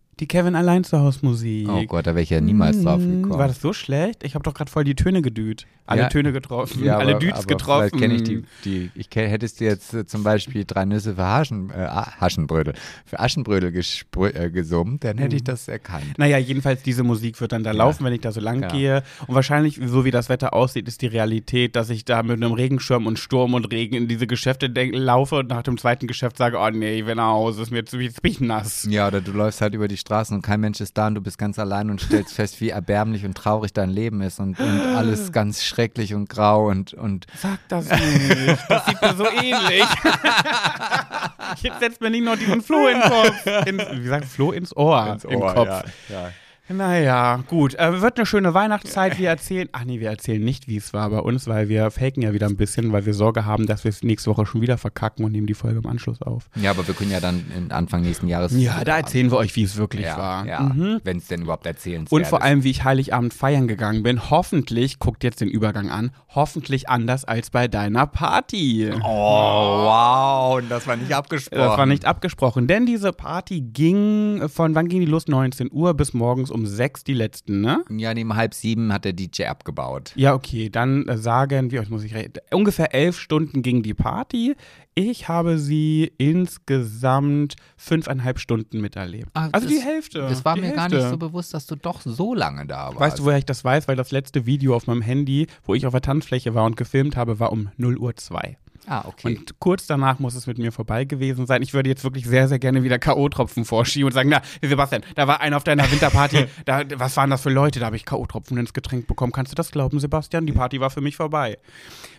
Die Kevin allein zu Haus Musik. oh Gott, da wäre ich ja niemals drauf Hm, gekommen. War das so schlecht? Ich habe doch gerade voll die Töne gedüht. Alle Ja. Töne getroffen, Ja, alle aber, Düts aber getroffen. Kenne ich die, die ich kenn, hättest du jetzt äh, zum Beispiel drei Nüsse für Haschen, äh, Haschenbrödel, für Aschenbrödel äh, gesummt, dann hätte ich das erkannt. Naja, jedenfalls diese Musik wird dann da laufen, wenn ich da so lang Ja. gehe. Und wahrscheinlich, so wie das Wetter aussieht, ist die Realität, dass ich da mit einem Regenschirm und Sturm und Regen in diese Geschäfte laufe und nach dem zweiten Geschäft sage, oh nee, ich will nach Hause, ist mir zu jetzt bin ich nass. Ja, oder du läufst halt über die Straßen und kein Mensch ist da und du bist ganz allein und stellst fest, wie erbärmlich und traurig dein Leben ist und, und alles ganz schrecklich und grau und, und Sag das nicht, das sieht mir so ähnlich. Jetzt setzt mir nicht noch diesen Floh in den Kopf. In, wie sagt Floh ins Ohr, ins im Ohr, Kopf. ja, ja. Naja, gut. Äh, wird eine schöne Weihnachtszeit. Wir erzählen, ach nee, wir erzählen nicht, wie es war bei uns, weil wir faken ja wieder ein bisschen, weil wir Sorge haben, dass wir es nächste Woche schon wieder verkacken und nehmen die Folge im Anschluss auf. ja, aber wir können ja dann Anfang nächsten Jahres. Ja, da erzählen wir euch, wie es wirklich ja, war. Ja, Mhm. wenn es denn überhaupt erzählenswert Und vor allem, wie ich Heiligabend feiern gegangen bin. Hoffentlich, guckt jetzt den Übergang an, hoffentlich anders als bei deiner Party. Oh, wow, und das war nicht abgesprochen. Das war nicht abgesprochen, denn diese Party ging von, wann ging die los? 19 Uhr bis morgens um um sechs die letzten, ne? Ja, neben halb sieben hat der DJ abgebaut. Ja, okay, dann äh, sagen wir, ich muss ich reden, ungefähr elf Stunden ging die Party. Ich habe sie insgesamt fünfeinhalb Stunden miterlebt. Ach, also das- die Hälfte. Das war mir gar Hälfte. nicht so bewusst, dass du doch so lange da warst. Weißt du, woher ich das weiß? Weil das letzte Video auf meinem Handy, wo ich auf der Tanzfläche war und gefilmt habe, war um 0 Uhr 2. Ah, okay. Und kurz danach muss es mit mir vorbei gewesen sein. Ich würde jetzt wirklich sehr, sehr gerne wieder K.O.-Tropfen vorschieben und sagen, na, Sebastian, da war einer auf deiner Winterparty, da, was waren das für Leute? Da habe ich K.O.-Tropfen ins Getränk bekommen. Kannst du das glauben, Sebastian? Die Party war für mich vorbei.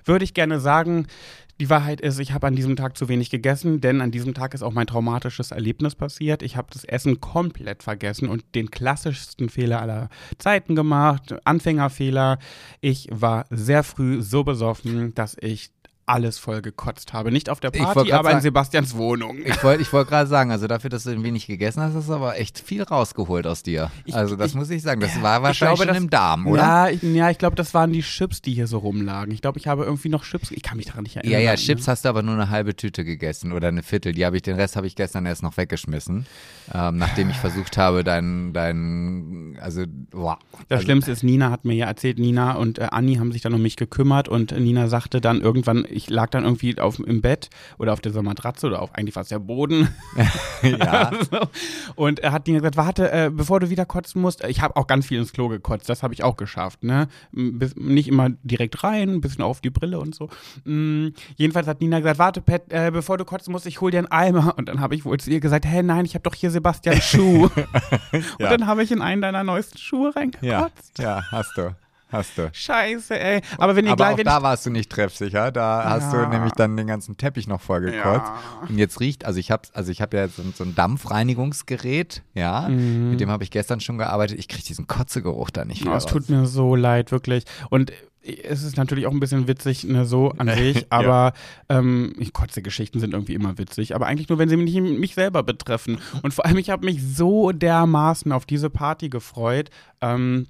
Würde ich gerne sagen, die Wahrheit ist, ich habe an diesem Tag zu wenig gegessen, denn an diesem Tag ist auch mein traumatisches Erlebnis passiert. Ich habe das Essen komplett vergessen und den klassischsten Fehler aller Zeiten gemacht, Anfängerfehler. Ich war sehr früh so besoffen, dass ich alles voll gekotzt habe. Nicht auf der Party, aber in sagen- Sebastians Wohnung. Ich wollte ich wollt gerade sagen, also dafür, dass du ein wenig gegessen hast, hast du aber echt viel rausgeholt aus dir. Ich- also das ich- muss ich sagen, das war ich wahrscheinlich glaube, das- im Darm, oder? Ja, ich, ja, ich glaube, das waren die Chips, die hier so rumlagen. Ich glaube, ich habe irgendwie noch Chips. Ich kann mich daran nicht erinnern. Ja, ja, ne? Chips hast du aber nur eine halbe Tüte gegessen oder eine Viertel. Die habe ich, den Rest habe ich gestern erst noch weggeschmissen, ähm, nachdem ich versucht habe, dein, dein, also, boah. Das also, Schlimmste ist, Nina hat mir ja erzählt, Nina und äh, Anni haben sich dann um mich gekümmert und Nina sagte dann irgendwann, ich lag dann irgendwie auf, im Bett oder auf dieser Matratze oder auf, eigentlich es der Boden. Ja, So. Und er hat Nina gesagt, warte, äh, bevor du wieder kotzen musst, ich habe auch ganz viel ins Klo gekotzt, das habe ich auch geschafft, ne? Bis, nicht immer direkt rein, ein bisschen auf die Brille und so. Mm, jedenfalls hat Nina gesagt, warte, Pat, äh, bevor du kotzen musst, ich hol dir einen Eimer. Und dann habe ich wohl zu ihr gesagt, hä, nein, ich habe doch hier Sebastians Schuh. Und Ja. dann habe ich in einen deiner neuesten Schuhe reingekotzt. ja, ja, hast du, hast du. Scheiße, ey. Aber wenn ihr Aber gleich, auch da warst du nicht treffsicher. Da hast Ja. du nämlich dann den ganzen Teppich noch voll gekotzt. Ja. Und jetzt riecht, also ich habe also ich hab ja so, so ein Dampfreinigungsgerät, ja, Mhm. mit dem habe ich gestern schon gearbeitet. Ich kriege diesen Kotzegeruch da nicht oh, es tut mir so leid, wirklich. Und es ist natürlich auch ein bisschen witzig, ne, so an sich, aber ähm, ich kotze Geschichten sind irgendwie immer witzig, aber eigentlich nur, wenn sie mich, mich selber betreffen. Und vor allem, ich habe mich so dermaßen auf diese Party gefreut, ähm,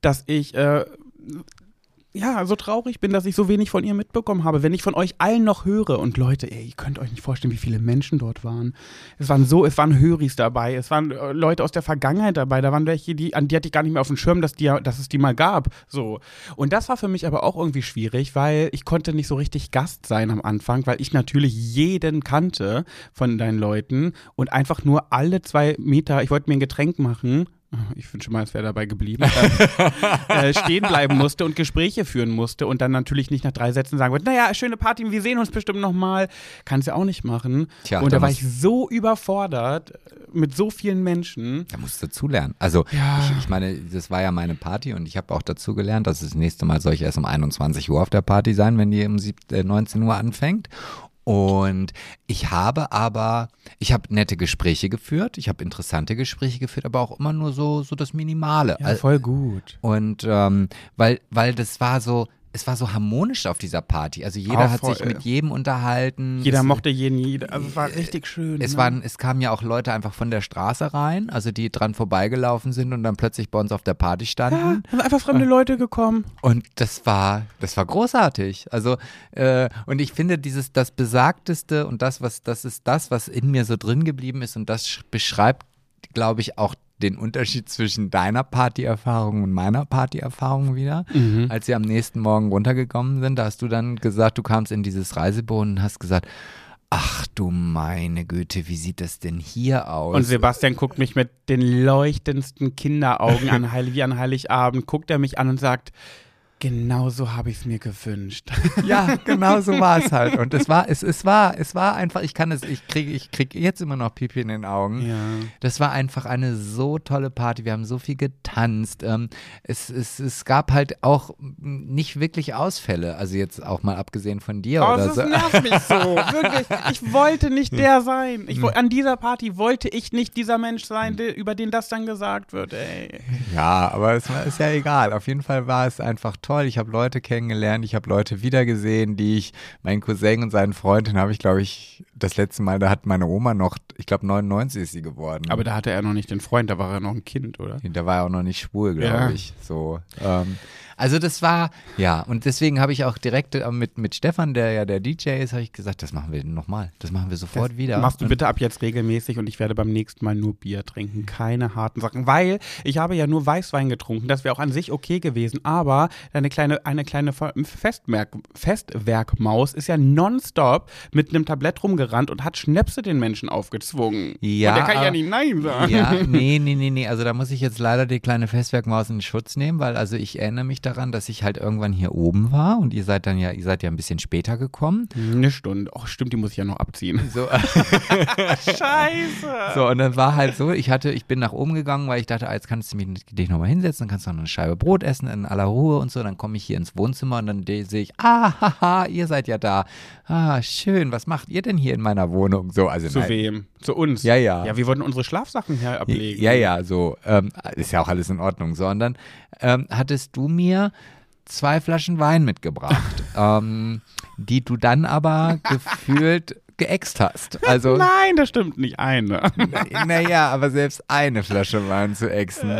dass ich äh, ja, so traurig bin, dass ich so wenig von ihr mitbekommen habe. Wenn ich von euch allen noch höre und Leute, ey, ihr könnt euch nicht vorstellen, wie viele Menschen dort waren. Es waren so, es waren Höris dabei, es waren äh, Leute aus der Vergangenheit dabei, da waren welche, die, an die hatte ich gar nicht mehr auf dem Schirm, dass, die, dass es die mal gab. So. Und das war für mich aber auch irgendwie schwierig, weil ich konnte nicht so richtig Gast sein am Anfang, weil ich natürlich jeden kannte von deinen Leuten und einfach nur alle zwei Meter, ich wollte mir ein Getränk machen. Ich wünsche mal, es wäre dabei geblieben. äh, stehen bleiben musste und Gespräche führen musste und dann natürlich nicht nach drei Sätzen sagen wollte, naja, schöne Party, wir sehen uns bestimmt nochmal. Kannst ja auch nicht machen. Tja, und da war ich so überfordert äh, mit so vielen Menschen. Da musst du dazulernen. Also Ja. ich, ich meine, das war ja meine Party und ich habe auch dazu gelernt, dass das nächste Mal soll ich erst um 21 Uhr auf der Party sein, wenn die um sieb- äh, 19 Uhr anfängt. Und ich habe aber, ich habe nette Gespräche geführt, ich habe interessante Gespräche geführt, aber auch immer nur so, so das Minimale. Al- voll gut. Und ähm, weil, weil das war so, es war so harmonisch auf dieser Party. Also jeder Ah, hat sich mit jedem unterhalten. Jeder es, mochte jeden, jeder, also es war richtig schön. es, ne? waren, es kamen ja auch Leute einfach von der Straße rein, also die dran vorbeigelaufen sind und dann plötzlich bei uns auf der Party ja, standen. da sind einfach fremde Leute gekommen. Und das war, das war großartig. Also, äh, und ich finde, dieses, das Besagteste und das, was, das ist das, was in mir so drin geblieben ist und das sch- beschreibt, glaube ich, auch den Unterschied zwischen deiner Partyerfahrung und meiner Partyerfahrung wieder. Mhm. Als wir am nächsten Morgen runtergekommen sind, da hast du dann gesagt, du kamst in dieses Reisebüro und hast gesagt, ach du meine Güte, wie sieht das denn hier aus? Und Sebastian guckt mich mit den leuchtendsten Kinderaugen an, wie an Heiligabend, guckt er mich an und sagt, genau so habe ich es mir gewünscht. Ja, genau so war es halt. Und es war, es, es war, es war einfach, ich kann es, ich kriege, ich kriege jetzt immer noch Pipi in den Augen. Ja. Das war einfach eine so tolle Party. Wir haben so viel getanzt. Ähm, es, es, es gab halt auch nicht wirklich Ausfälle. Also jetzt auch mal abgesehen von dir Oh, oder das so. nervt mich so. Wirklich. Ich wollte nicht der sein. Ich, woll- an dieser Party wollte ich nicht dieser Mensch sein, der, über den das dann gesagt wird, ey. Ja, aber es war, ist ja egal. Auf jeden Fall war es einfach toll. Ich habe Leute kennengelernt, ich habe Leute wiedergesehen, die ich, mein Cousin und seinen Freund, den habe ich, glaube ich, das letzte Mal, da hat meine Oma noch, ich glaube 99 ist sie geworden. Aber da hatte er noch nicht den Freund, da war er noch ein Kind, oder? Da war er auch noch nicht schwul, glaube Ja. ich. So. Ähm, Also das war, ja, und deswegen habe ich auch direkt äh, mit, mit Stefan, der ja der DJ ist, habe ich gesagt, das machen wir nochmal. Das machen wir sofort Das wieder. Machst du Und- bitte ab jetzt regelmäßig und ich werde beim nächsten Mal nur Bier trinken, keine harten Sachen, weil ich habe ja nur Weißwein getrunken, das wäre auch an sich okay gewesen, aber eine kleine, eine kleine Festmerk Festwerkmaus ist ja nonstop mit einem Tablett rumgerannt und hat Schnäpse den Menschen aufgezwungen. Ja, und der kann ja aber- nicht Nein sagen. Ja, nee, nee, nee, nee. Also da muss ich jetzt leider die kleine Festwerkmaus in Schutz nehmen, weil also ich erinnere mich daran, dass ich halt irgendwann hier oben war und ihr seid dann ja, ihr seid ja ein bisschen später gekommen. Eine Stunde. Oh, stimmt, die muss ich ja noch abziehen. So, Scheiße. so und dann war halt so, ich hatte, ich bin nach oben gegangen, weil ich dachte, ah, jetzt kannst du mich, dich nochmal hinsetzen, dann kannst du noch eine Scheibe Brot essen in aller Ruhe und so. Dann komme ich hier ins Wohnzimmer und dann sehe ich, ah, haha, ihr seid ja da. Ah, schön, was macht ihr denn hier in meiner Wohnung? So, also Zu nein. wem? Zu uns? Ja, ja. Ja, wir wollten unsere Schlafsachen hier ablegen. Ja, ja, so. Ähm, ist ja auch alles in Ordnung. So, und dann ähm, hattest du mir zwei Flaschen Wein mitgebracht, ähm, die du dann aber gefühlt geäxt hast. Also, Nein, das stimmt nicht. Eine. naja, aber selbst eine Flasche Wein zu ächzen.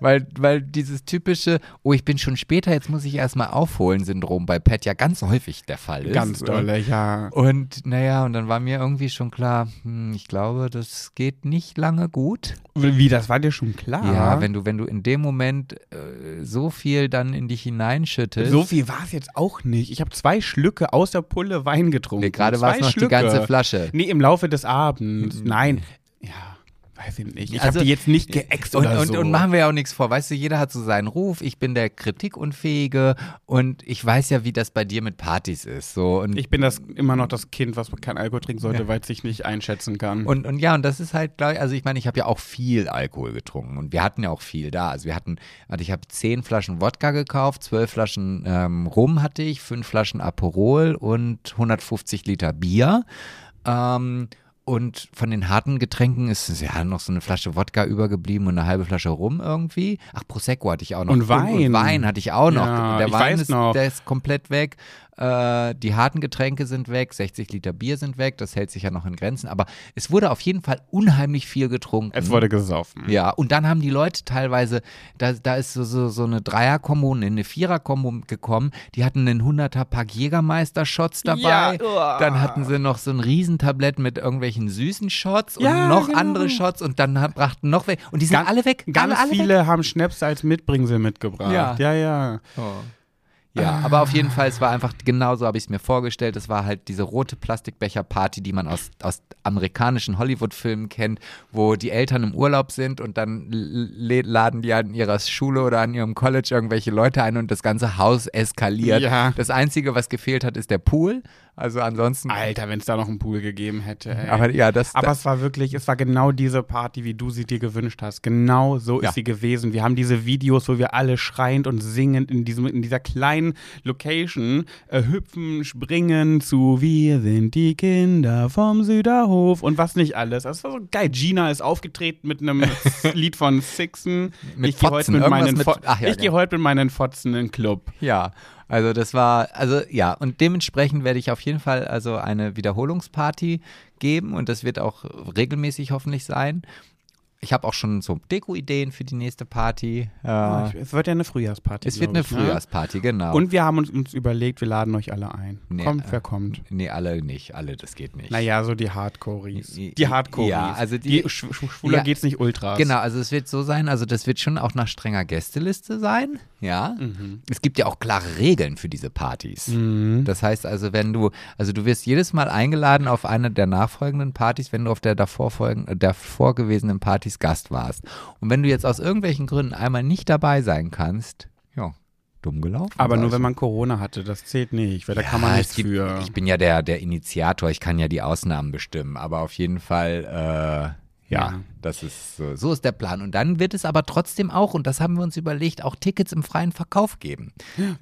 Weil, weil dieses typische, oh, ich bin schon später, jetzt muss ich erstmal aufholen, Syndrom bei Pat ja ganz häufig der Fall ist. Ganz dolle, ja. Und naja, und dann war mir irgendwie schon klar, hm, ich glaube, das geht nicht lange gut. Wie, das war dir schon klar? Ja, wenn du, wenn du in dem Moment äh, so viel dann in dich hineinschüttest. so viel war es jetzt auch nicht. Ich habe zwei Schlücke aus der Pulle Wein getrunken. Nee, gerade war es noch Schlücke. die ganze Flasche. Nee, im Laufe des Abends. Nein. Ja, weiß ich nicht. Ich Also- habe die jetzt nicht geäxt Und, oder und, so. und machen wir ja auch nichts vor. Weißt du, jeder hat so seinen Ruf. Ich bin der Kritikunfähige und ich weiß ja, wie das bei dir mit Partys ist. So und ich bin das immer noch das Kind, was kein Alkohol trinken sollte, weil es sich nicht einschätzen kann. Und, und ja, und das ist halt, glaube ich, also ich meine, ich habe ja auch viel Alkohol getrunken und wir hatten ja auch viel da. Also wir hatten, also ich habe zehn Flaschen Wodka gekauft, zwölf Flaschen ähm, Rum hatte ich, fünf Flaschen Aperol und 150 Liter Bier. Ähm, und von den harten Getränken ist ja noch so eine Flasche Wodka übergeblieben und eine halbe Flasche Rum irgendwie. Ach, Prosecco hatte ich auch noch. Und Wein. Und, Wein hatte ich auch noch. Ja, der Wein ist, noch. der ist komplett weg. Äh, die harten Getränke sind weg, 60 Liter Bier sind weg, das hält sich ja noch in Grenzen. Aber es wurde auf jeden Fall unheimlich viel getrunken. es wurde gesoffen. Ja, und dann haben die Leute teilweise, da, da ist so, so, so eine Dreier-Kombo, eine Vierer-Kombo gekommen, die hatten einen 100er Pack Jägermeister-Shots dabei, Ja, dann hatten sie noch so ein Riesentablett mit irgendwelchen süßen Shots und Ja, noch genau. andere Shots und dann brachten noch weg und die sind Ganz- alle weg, Ganz alle, alle viele haben Schnäpse als Mitbringsel mitgebracht. Ja. ja. ja. Weg. Ja, aber auf jeden Fall, es war einfach genauso habe ich es mir vorgestellt. Es war halt diese rote Plastikbecher-Party, die man aus, aus amerikanischen Hollywood-Filmen kennt, wo die Eltern im Urlaub sind und dann laden die an ihrer Schule oder an ihrem College irgendwelche Leute ein und das ganze Haus eskaliert. Ja. Das Einzige, was gefehlt hat, ist der Pool. Also ansonsten. Alter, wenn es da noch einen Pool gegeben hätte. Ey. Aber ja, das. Aber das es war wirklich, es war genau diese Party, wie du sie dir gewünscht hast. Genau so Ja. ist sie gewesen. Wir haben diese Videos, wo wir alle schreiend und singend in, diesem, in dieser kleinen Location äh, hüpfen, springen zu Wir sind die Kinder vom Süderhof und was nicht alles. Das war so geil. Gina ist aufgetreten mit einem Lied von Sixen. Mit ich gehe heute mit meinen, mit- Fo ja, ich gehe genau. heute mit meinen Fotzen in den Club. Ja, also das war, also ja, und dementsprechend werde ich auf jeden Fall also eine Wiederholungsparty geben und das wird auch regelmäßig hoffentlich sein. Ich habe auch schon so Deko-Ideen für die nächste Party. Äh, es wird ja eine Frühjahrsparty. es wird eine ich, ne? Frühjahrsparty, genau. Und wir haben uns, uns überlegt, wir laden euch alle ein. Nee, kommt, äh, wer kommt. nee, alle nicht, alle, das geht nicht. Naja, so die Hardcorees. I- Die Hardcorees. ja, also die- die sch sch schwuler Ja, geht's nicht Ultras. Genau, also es wird so sein, also das wird schon auch nach strenger Gästeliste sein, ja. Mhm. Es gibt ja auch klare Regeln für diese Partys. Mhm. Das heißt also, wenn du, also du wirst jedes Mal eingeladen auf eine der nachfolgenden Partys, wenn du auf der davor, folgen, äh, davor gewesenen Partys Gast warst. Und wenn du jetzt aus irgendwelchen Gründen einmal nicht dabei sein kannst, ja, dumm gelaufen. Aber nur ich. wenn man Corona hatte, das zählt nicht, weil da Ja, kann man nichts gibt, für. Ich bin ja der, der Initiator, ich kann ja die Ausnahmen bestimmen, aber auf jeden Fall, äh, ja, Ja. Das ist so, so ist der Plan. Und dann wird es aber trotzdem auch, und das haben wir uns überlegt, auch Tickets im freien Verkauf geben.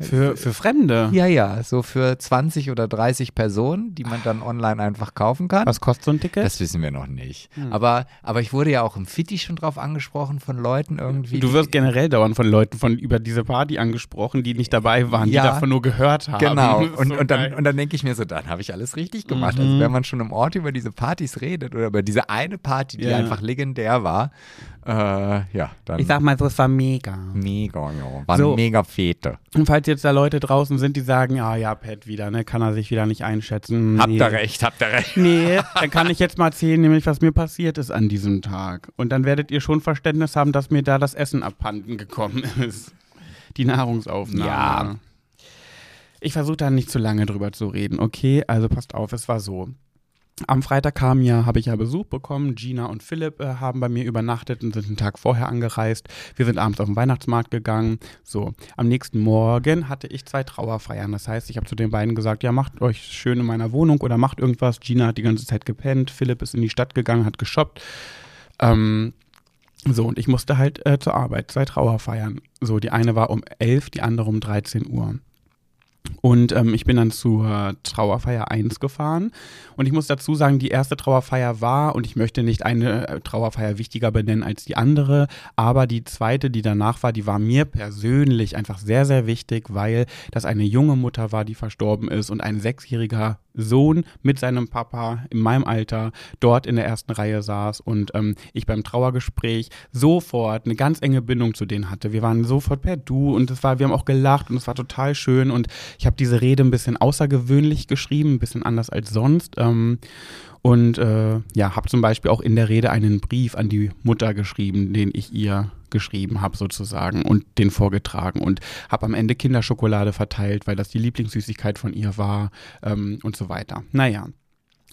für, für Fremde. Ja, ja, so für 20 oder 30 Personen, die man dann online einfach kaufen kann. Was kostet so ein Ticket? Das wissen wir noch nicht. Aber, aber ich wurde ja auch im Fitti schon drauf angesprochen von Leuten irgendwie. du wirst generell dauernd von Leuten von über diese Party angesprochen, die nicht dabei waren, Ja. die davon nur gehört haben. Genau. Und, so und dann, geil. und dann denke ich mir so, dann habe ich alles richtig gemacht. Mhm. Also wenn man schon im Ort über diese Partys redet oder über diese eine Party, die Ja, einfach legendär war. Äh, ja, dann. Ich sag mal so, es war mega. Mega, ja. War So. eine mega Fete. Und falls jetzt da Leute draußen sind, die sagen, ah ja, Pat wieder, ne, kann er sich wieder nicht einschätzen. Habt nee. ihr recht, habt ihr recht. Nee, dann kann ich jetzt mal erzählen, nämlich was mir passiert ist an diesem Tag. Und dann werdet ihr schon Verständnis haben, dass mir da das Essen abhanden gekommen ist. Die Nahrungsaufnahme. Ja. Ich versuche da nicht zu lange drüber zu reden, okay? Also passt auf, es war so. Am Freitag kam ja, habe ich ja Besuch bekommen. Gina und Philipp äh, haben bei mir übernachtet und sind einen Tag vorher angereist. Wir sind abends auf den Weihnachtsmarkt gegangen. So, am nächsten Morgen hatte ich zwei Trauerfeiern. Das heißt, ich habe zu den beiden gesagt, ja, macht euch schön in meiner Wohnung oder macht irgendwas. Gina hat die ganze Zeit gepennt. Philipp ist in die Stadt gegangen, hat geshoppt. Ähm, so, und ich musste halt äh, zur Arbeit, zwei Trauerfeiern. So, die eine war um 11, die andere um 13 Uhr. Und ähm, ich bin dann zur Trauerfeier 1 gefahren. Und ich muss dazu sagen, die erste Trauerfeier war, und ich möchte nicht eine äh, Trauerfeier wichtiger benennen als die andere, aber die zweite, die danach war, die war mir persönlich einfach sehr, sehr wichtig, weil das eine junge Mutter war, die verstorben ist und ein sechsjähriger Sohn mit seinem Papa in meinem Alter dort in der ersten Reihe saß und ähm, ich beim Trauergespräch sofort eine ganz enge Bindung zu denen hatte. Wir waren sofort per Du und es war, wir haben auch gelacht und es war total schön und ich habe diese Rede ein bisschen außergewöhnlich geschrieben, ein bisschen anders als sonst. Ähm, und äh, ja, habe zum Beispiel auch in der Rede einen Brief an die Mutter geschrieben, den ich ihr geschrieben habe sozusagen und den vorgetragen und habe am Ende Kinderschokolade verteilt, weil das die Lieblingssüßigkeit von ihr war ähm, und so weiter. Naja.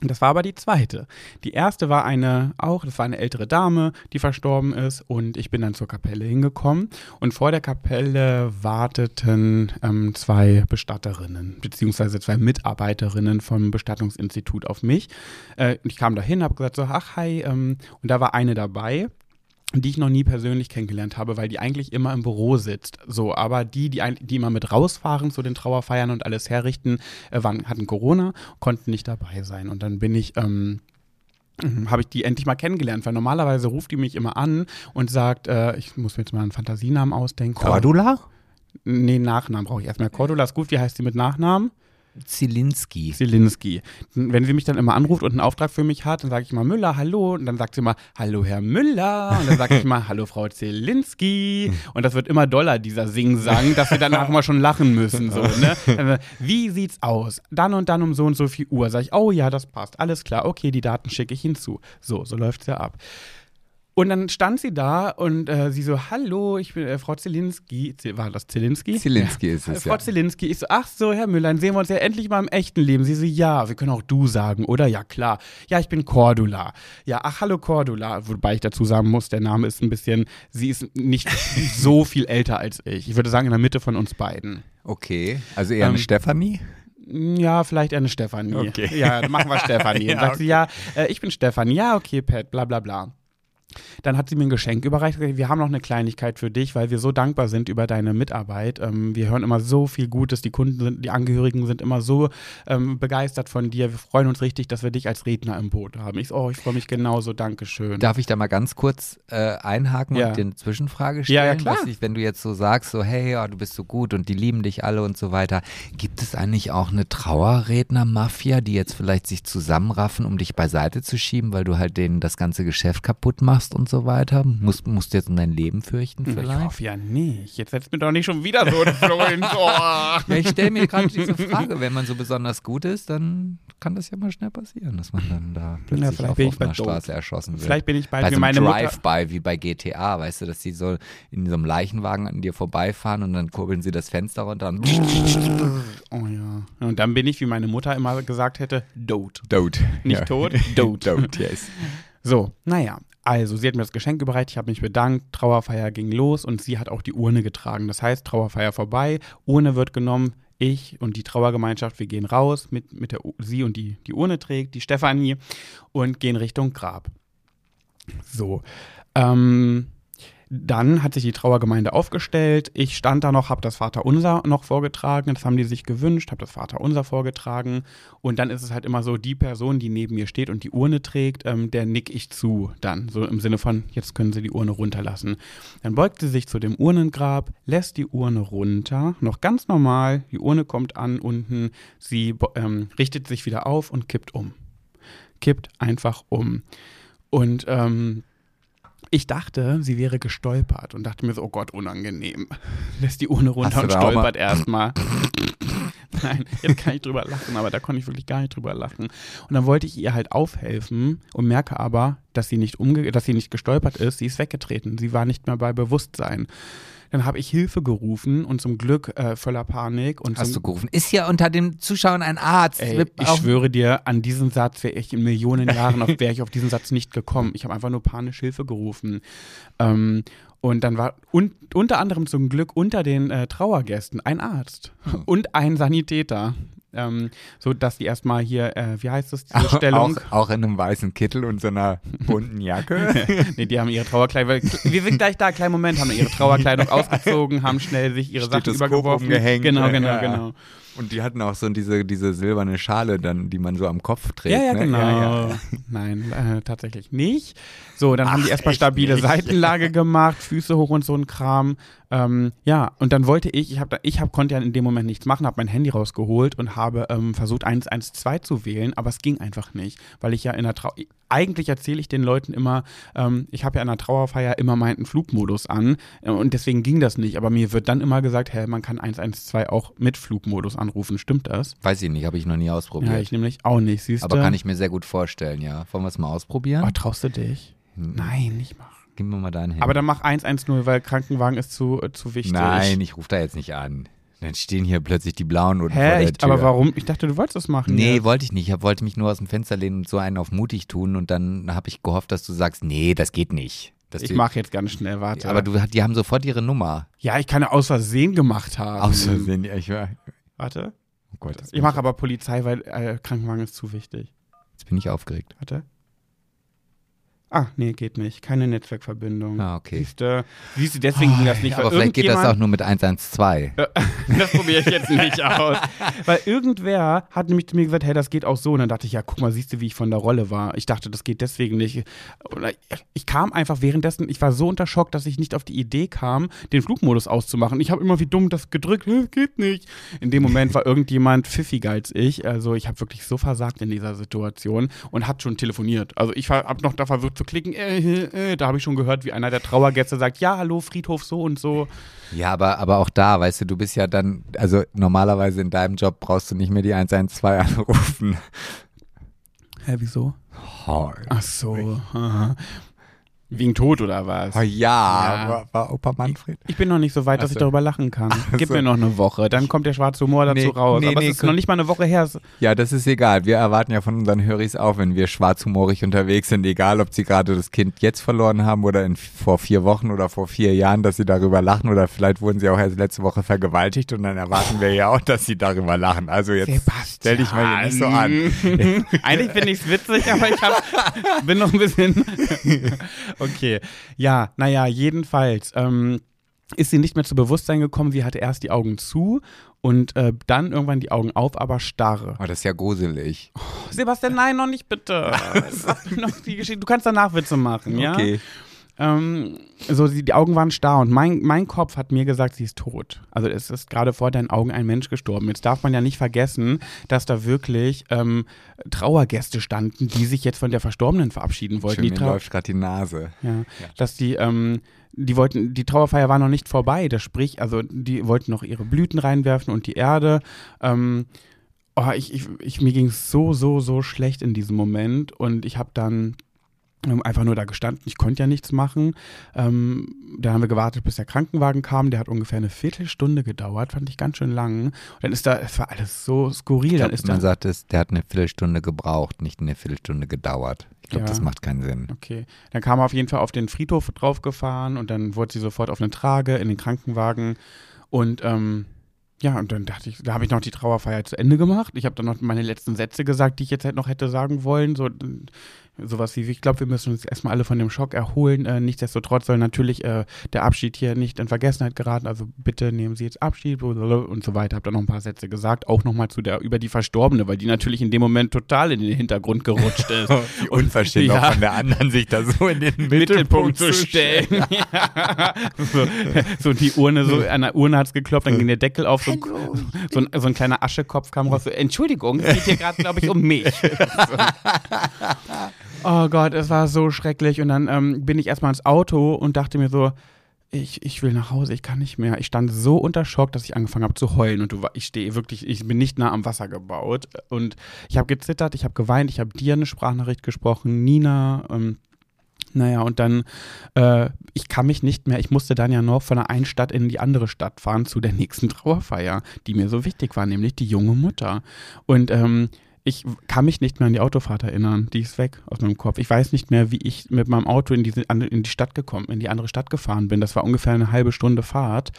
Das war aber die zweite. Die erste war eine, auch, das war eine ältere Dame, die verstorben ist und ich bin dann zur Kapelle hingekommen und vor der Kapelle warteten ähm, zwei Bestatterinnen, beziehungsweise zwei Mitarbeiterinnen vom Bestattungsinstitut auf mich. Äh, ich kam da hin, habe gesagt so, ach hi, ähm, und da war eine dabei, die ich noch nie persönlich kennengelernt habe, weil die eigentlich immer im Büro sitzt. So, aber die, die, ein- die immer mit rausfahren zu den Trauerfeiern und alles herrichten, äh, waren, hatten Corona, konnten nicht dabei sein. Und dann bin ich, ähm, habe ich die endlich mal kennengelernt, weil normalerweise ruft die mich immer an und sagt, äh, ich muss mir jetzt mal einen Fantasienamen ausdenken. Cordula? Nee, Nachnamen brauche ich erstmal. Cordula ist gut, wie heißt sie mit Nachnamen? Zielinski. Zielinski. Wenn sie mich dann immer anruft und einen Auftrag für mich hat, dann sage ich mal Müller, hallo. Und dann sagt sie immer, hallo Herr Müller. Und dann sage ich mal, hallo Frau Zielinski. Und das wird immer doller, dieser Singsang, dass wir danach mal schon lachen müssen. So, ne? Dann, Wie sieht's aus? Dann und dann um so und so viel Uhr. Sag ich, oh ja, das passt. Alles klar. Okay, die Daten schicke ich hinzu. So, so läuft's ja ab. Und dann stand sie da und äh, sie so, hallo, ich bin äh, Frau Zielinski. War das Zielinski? Zielinski ist es, Frau ja. Zielinski. Ich so, ach so, Herr Müller, dann sehen wir uns ja endlich mal im echten Leben. Sie so, ja, wir können auch du sagen, oder? Ja, klar. Ja, ich bin Cordula. Ja, ach, hallo Cordula. Wobei ich dazu sagen muss, der Name ist ein bisschen, sie ist nicht so viel älter als ich. Ich würde sagen, in der Mitte von uns beiden. Okay, also eher eine Ähm, Stefanie? Ja, vielleicht eine Stefanie. Okay. Ja, dann machen wir Stefanie. Ja, Dann sagt sie, ja, äh, ich bin Stefanie. Ja, okay, Pat, bla bla bla. Dann hat sie mir ein Geschenk überreicht. Wir haben noch eine Kleinigkeit für dich, weil wir so dankbar sind über deine Mitarbeit. Ähm, wir hören immer so viel Gutes. Die Kunden sind, die Angehörigen sind immer so ähm, begeistert von dir. Wir freuen uns richtig, dass wir dich als Redner im Boot haben. Ich oh, ich freue mich genauso. Dankeschön. Darf ich da mal ganz kurz äh, einhaken Ja. und dir eine Zwischenfrage stellen? Ja, ja, klar. Ich, wenn du jetzt so sagst, so hey, ja, du bist so gut und die lieben dich alle und so weiter, gibt es eigentlich auch eine Trauerredner-Mafia, die jetzt vielleicht sich zusammenraffen, um dich beiseite zu schieben, weil du halt denen das ganze Geschäft kaputt machst und so weiter? Musst, musst du jetzt um dein Leben fürchten ich vielleicht? hoffe ja nicht. Jetzt setzt mir doch nicht schon wieder so ein Floh ins Ohr. Ja, ich stelle mir gerade diese Frage, wenn man so besonders gut ist, dann kann das ja mal schnell passieren, dass man dann da plötzlich vielleicht auf ich offener Dope. Straße erschossen wird. Vielleicht bin ich bald bei wie so einem meine. Drive-by wie bei GTA, weißt du, dass die so in so einem Leichenwagen an dir vorbeifahren und dann kurbeln sie das Fenster runter und Oh ja. Und dann bin ich, wie meine Mutter immer gesagt hätte, dote. Dote. Nicht tot, dote. Dote, yes. So, naja. Also, sie hat mir das Geschenk überreicht, ich habe mich bedankt, Trauerfeier ging los und sie hat auch die Urne getragen. Das heißt, Trauerfeier vorbei, Urne wird genommen, ich und die Trauergemeinschaft, wir gehen raus mit, mit der, sie und die, die Urne trägt, die Stefanie und gehen Richtung Grab. So, ähm, dann hat sich die Trauergemeinde aufgestellt. Ich stand da noch, habe das Vaterunser noch vorgetragen. Das haben die sich gewünscht, habe das Vaterunser vorgetragen. Und dann ist es halt immer so, die Person, die neben mir steht und die Urne trägt, ähm, der nick ich zu dann. So im Sinne von, jetzt können sie die Urne runterlassen. Dann beugt sie sich zu dem Urnengrab, lässt die Urne runter, noch ganz normal. Die Urne kommt an unten, sie ähm, richtet sich wieder auf und kippt um. Kippt einfach um. Und ähm, ich dachte, sie wäre gestolpert und dachte mir so, oh Gott, unangenehm. Lässt die Urne runter und stolpert erstmal. Nein, jetzt kann ich drüber lachen, aber da konnte ich wirklich gar nicht drüber lachen. Und dann wollte ich ihr halt aufhelfen und merke aber, dass sie nicht umge dass sie nicht gestolpert ist, sie ist weggetreten. Sie war nicht mehr bei Bewusstsein. Dann habe ich Hilfe gerufen und zum Glück äh, voller Panik und Hast du gerufen? Ist ja unter den Zuschauern ein Arzt. Ey, ich schwöre dir, an diesen Satz wäre ich in Millionen Jahren, auf, wäre ich auf diesen Satz nicht gekommen. Ich habe einfach nur panisch Hilfe gerufen. Ähm, und dann war un unter anderem zum Glück unter den äh, Trauergästen ein Arzt und ein Sanitäter. Ähm, so dass die erstmal hier, äh, wie heißt das, diese Stellung? Auch, auch in einem weißen Kittel und so einer bunten Jacke. nee, die haben ihre Trauerkleidung. Wir sind gleich da, kleinen Moment, haben ihre Trauerkleidung ausgezogen, haben schnell sich ihre Sachen übergeworfen. umgehängt. Genau, genau, Ja, ja. genau. Und die hatten auch so diese, diese silberne Schale, dann, die man so am Kopf trägt. Ja, ja, ne? genau. Ja, ja. Nein, äh, tatsächlich nicht. So, dann haben die Ach, erstmal stabile nicht? Seitenlage gemacht, Füße hoch und so ein Kram. Ähm, ja, und dann wollte ich, ich habe ich hab, konnte ja in dem Moment nichts machen, habe mein Handy rausgeholt und habe ähm, versucht 112 zu wählen, aber es ging einfach nicht, weil ich ja in der Trau eigentlich erzähle ich den Leuten immer, ähm, ich habe ja in der Trauerfeier immer meinen Flugmodus an äh, und deswegen ging das nicht, aber mir wird dann immer gesagt, hä, man kann 112 auch mit Flugmodus anrufen, stimmt das? Weiß ich nicht, habe ich noch nie ausprobiert. Ja, ich nämlich auch nicht, siehst Aber du? kann ich mir sehr gut vorstellen, ja. Wollen wir es mal ausprobieren? Oh, traust du dich? Hm. Nein, nicht machen. Gib mir mal dein Handy. Aber dann mach 110, weil Krankenwagen ist zu, äh, zu wichtig. Nein, ich rufe da jetzt nicht an. Dann stehen hier plötzlich die blauen unten vor Hä, der echt? Tür. Aber warum? Ich dachte, du wolltest das machen. Nee, jetzt. wollte ich nicht. Ich wollte mich nur aus dem Fenster lehnen und so einen auf mutig tun und dann habe ich gehofft, dass du sagst, nee, das geht nicht. Dass Ich mache jetzt ganz schnell, warte. Aber du, die haben sofort ihre Nummer. ja, ich kann ja aus Versehen gemacht haben. Aus Versehen, ja, ich war. Warte. Oh Gott, Ich mache aber Polizei, weil äh, Krankenwagen ist zu wichtig. Jetzt bin ich aufgeregt. Warte. Ah, nee, geht nicht. Keine Netzwerkverbindung. Ah, okay. Siehst du, siehst du, deswegen ging das nicht. Aber vielleicht geht das auch nur mit 112. Das probiere ich jetzt nicht aus. Weil irgendwer hat nämlich zu mir gesagt, hey, das geht auch so. Und dann dachte ich, ja, guck mal, siehst du, wie ich von der Rolle war. Ich dachte, das geht deswegen nicht. Ich kam einfach währenddessen, ich war so unter Schock, dass ich nicht auf die Idee kam, den Flugmodus auszumachen. Ich habe immer wie dumm das gedrückt, "Hä, geht nicht. In dem Moment war irgendjemand pfiffiger als ich. Also ich habe wirklich so versagt in dieser Situation und hat schon telefoniert. Also ich habe noch da versucht zu klicken, äh, äh, äh, da habe ich schon gehört, wie einer der Trauergäste sagt, ja, hallo, Friedhof so und so. Ja, aber, aber auch da, weißt du, du bist ja dann, also normalerweise in deinem Job brauchst du nicht mehr die 112 anrufen. Hä, wieso? Oh, Ach so. aha. Wegen Tod oder was? oh ja, Ja. War, war Opa Manfred. Ich bin noch nicht so weit, dass Ach ich darüber lachen kann. Gib so. mir noch eine Woche, dann kommt der schwarze Humor dazu Nee, raus. nee, Aber nee, es ist noch nicht mal eine Woche her. Ja, das ist egal. Wir erwarten ja von unseren Höris auch, wenn wir schwarzhumorig unterwegs sind, egal ob sie gerade das Kind jetzt verloren haben oder in, vor vier Wochen oder vor vier Jahren, dass sie darüber lachen oder vielleicht wurden sie auch erst letzte Woche vergewaltigt und dann erwarten wir ja auch, dass sie darüber lachen. Also jetzt stell dich mal hier nicht so an. Eigentlich finde ich es witzig, aber ich hab, bin noch ein bisschen. okay. Ja, naja, jedenfalls. Ähm, ist sie nicht mehr zu Bewusstsein gekommen. Sie hatte erst die Augen zu und äh, dann irgendwann die Augen auf, aber starre. Oh, das ist ja gruselig. Sebastian, nein, noch nicht bitte. Noch die Geschichte. Du kannst danach Witze machen, ja? Okay. Ähm, so, die, die Augen waren starr und mein, mein Kopf hat mir gesagt, sie ist tot. Also es ist gerade vor deinen Augen ein Mensch gestorben. Jetzt darf man ja nicht vergessen, dass da wirklich ähm, Trauergäste standen, die sich jetzt von der Verstorbenen verabschieden wollten. Schön, Die läuft gerade die Nase. ja, dass die, ähm, die wollten, die Trauerfeier war noch nicht vorbei. Das sprich, also die wollten noch ihre Blüten reinwerfen und die Erde. Ähm, oh, ich, ich, ich, mir ging es so, so, so schlecht in diesem Moment und ich habe dann einfach nur da gestanden. Ich konnte ja nichts machen. Ähm, da haben wir gewartet, bis der Krankenwagen kam. Der hat ungefähr eine Viertelstunde gedauert, fand ich ganz schön lang. Und dann ist da, es war alles so skurril. Ich dann glaub, ist da, man sagt es, der hat eine Viertelstunde gebraucht, nicht eine Viertelstunde gedauert. Ich glaube, Ja. das macht keinen Sinn. Okay. Dann kam er auf jeden Fall auf den Friedhof draufgefahren und dann wurde sie sofort auf eine Trage in den Krankenwagen. Und ähm, ja, und dann dachte ich, da habe ich noch die Trauerfeier zu Ende gemacht. Ich habe dann noch meine letzten Sätze gesagt, die ich jetzt halt noch hätte sagen wollen. So, sowas wie, ich glaube, wir müssen uns erstmal alle von dem Schock erholen. Äh, nichtsdestotrotz soll natürlich äh, der Abschied hier nicht in Vergessenheit geraten. Also bitte nehmen Sie jetzt Abschied und so weiter. Habe dann noch ein paar Sätze gesagt, auch nochmal zu der über die Verstorbene, weil die natürlich in dem Moment total in den Hintergrund gerutscht ist. Unverschämt Ja. auch von der anderen sich da so in den Mittelpunkt zu stellen. ja. so, so die Urne, so an der Urne hat es geklopft, dann ging der Deckel auf, so, so, ein, so ein kleiner Aschekopf kam raus. So, Entschuldigung, es geht hier gerade, glaube ich, um mich. Oh Gott, es war so schrecklich. Und dann ähm, bin ich erstmal ins Auto und dachte mir so, ich, ich will nach Hause, ich kann nicht mehr. Ich stand so unter Schock, dass ich angefangen habe zu heulen. Und du, ich stehe wirklich, ich bin nicht nah am Wasser gebaut. Und ich habe gezittert, ich habe geweint, ich habe dir eine Sprachnachricht gesprochen, Nina. Ähm, naja, und dann, äh, ich kann mich nicht mehr, ich musste dann ja noch von der einen Stadt in die andere Stadt fahren zu der nächsten Trauerfeier, die mir so wichtig war, nämlich die junge Mutter. Und ähm, ich kann mich nicht mehr an die Autofahrt erinnern. Die ist weg aus meinem Kopf. Ich weiß nicht mehr, wie ich mit meinem Auto in, diese, in die Stadt gekommen, in die andere Stadt gefahren bin. Das war ungefähr eine halbe Stunde Fahrt.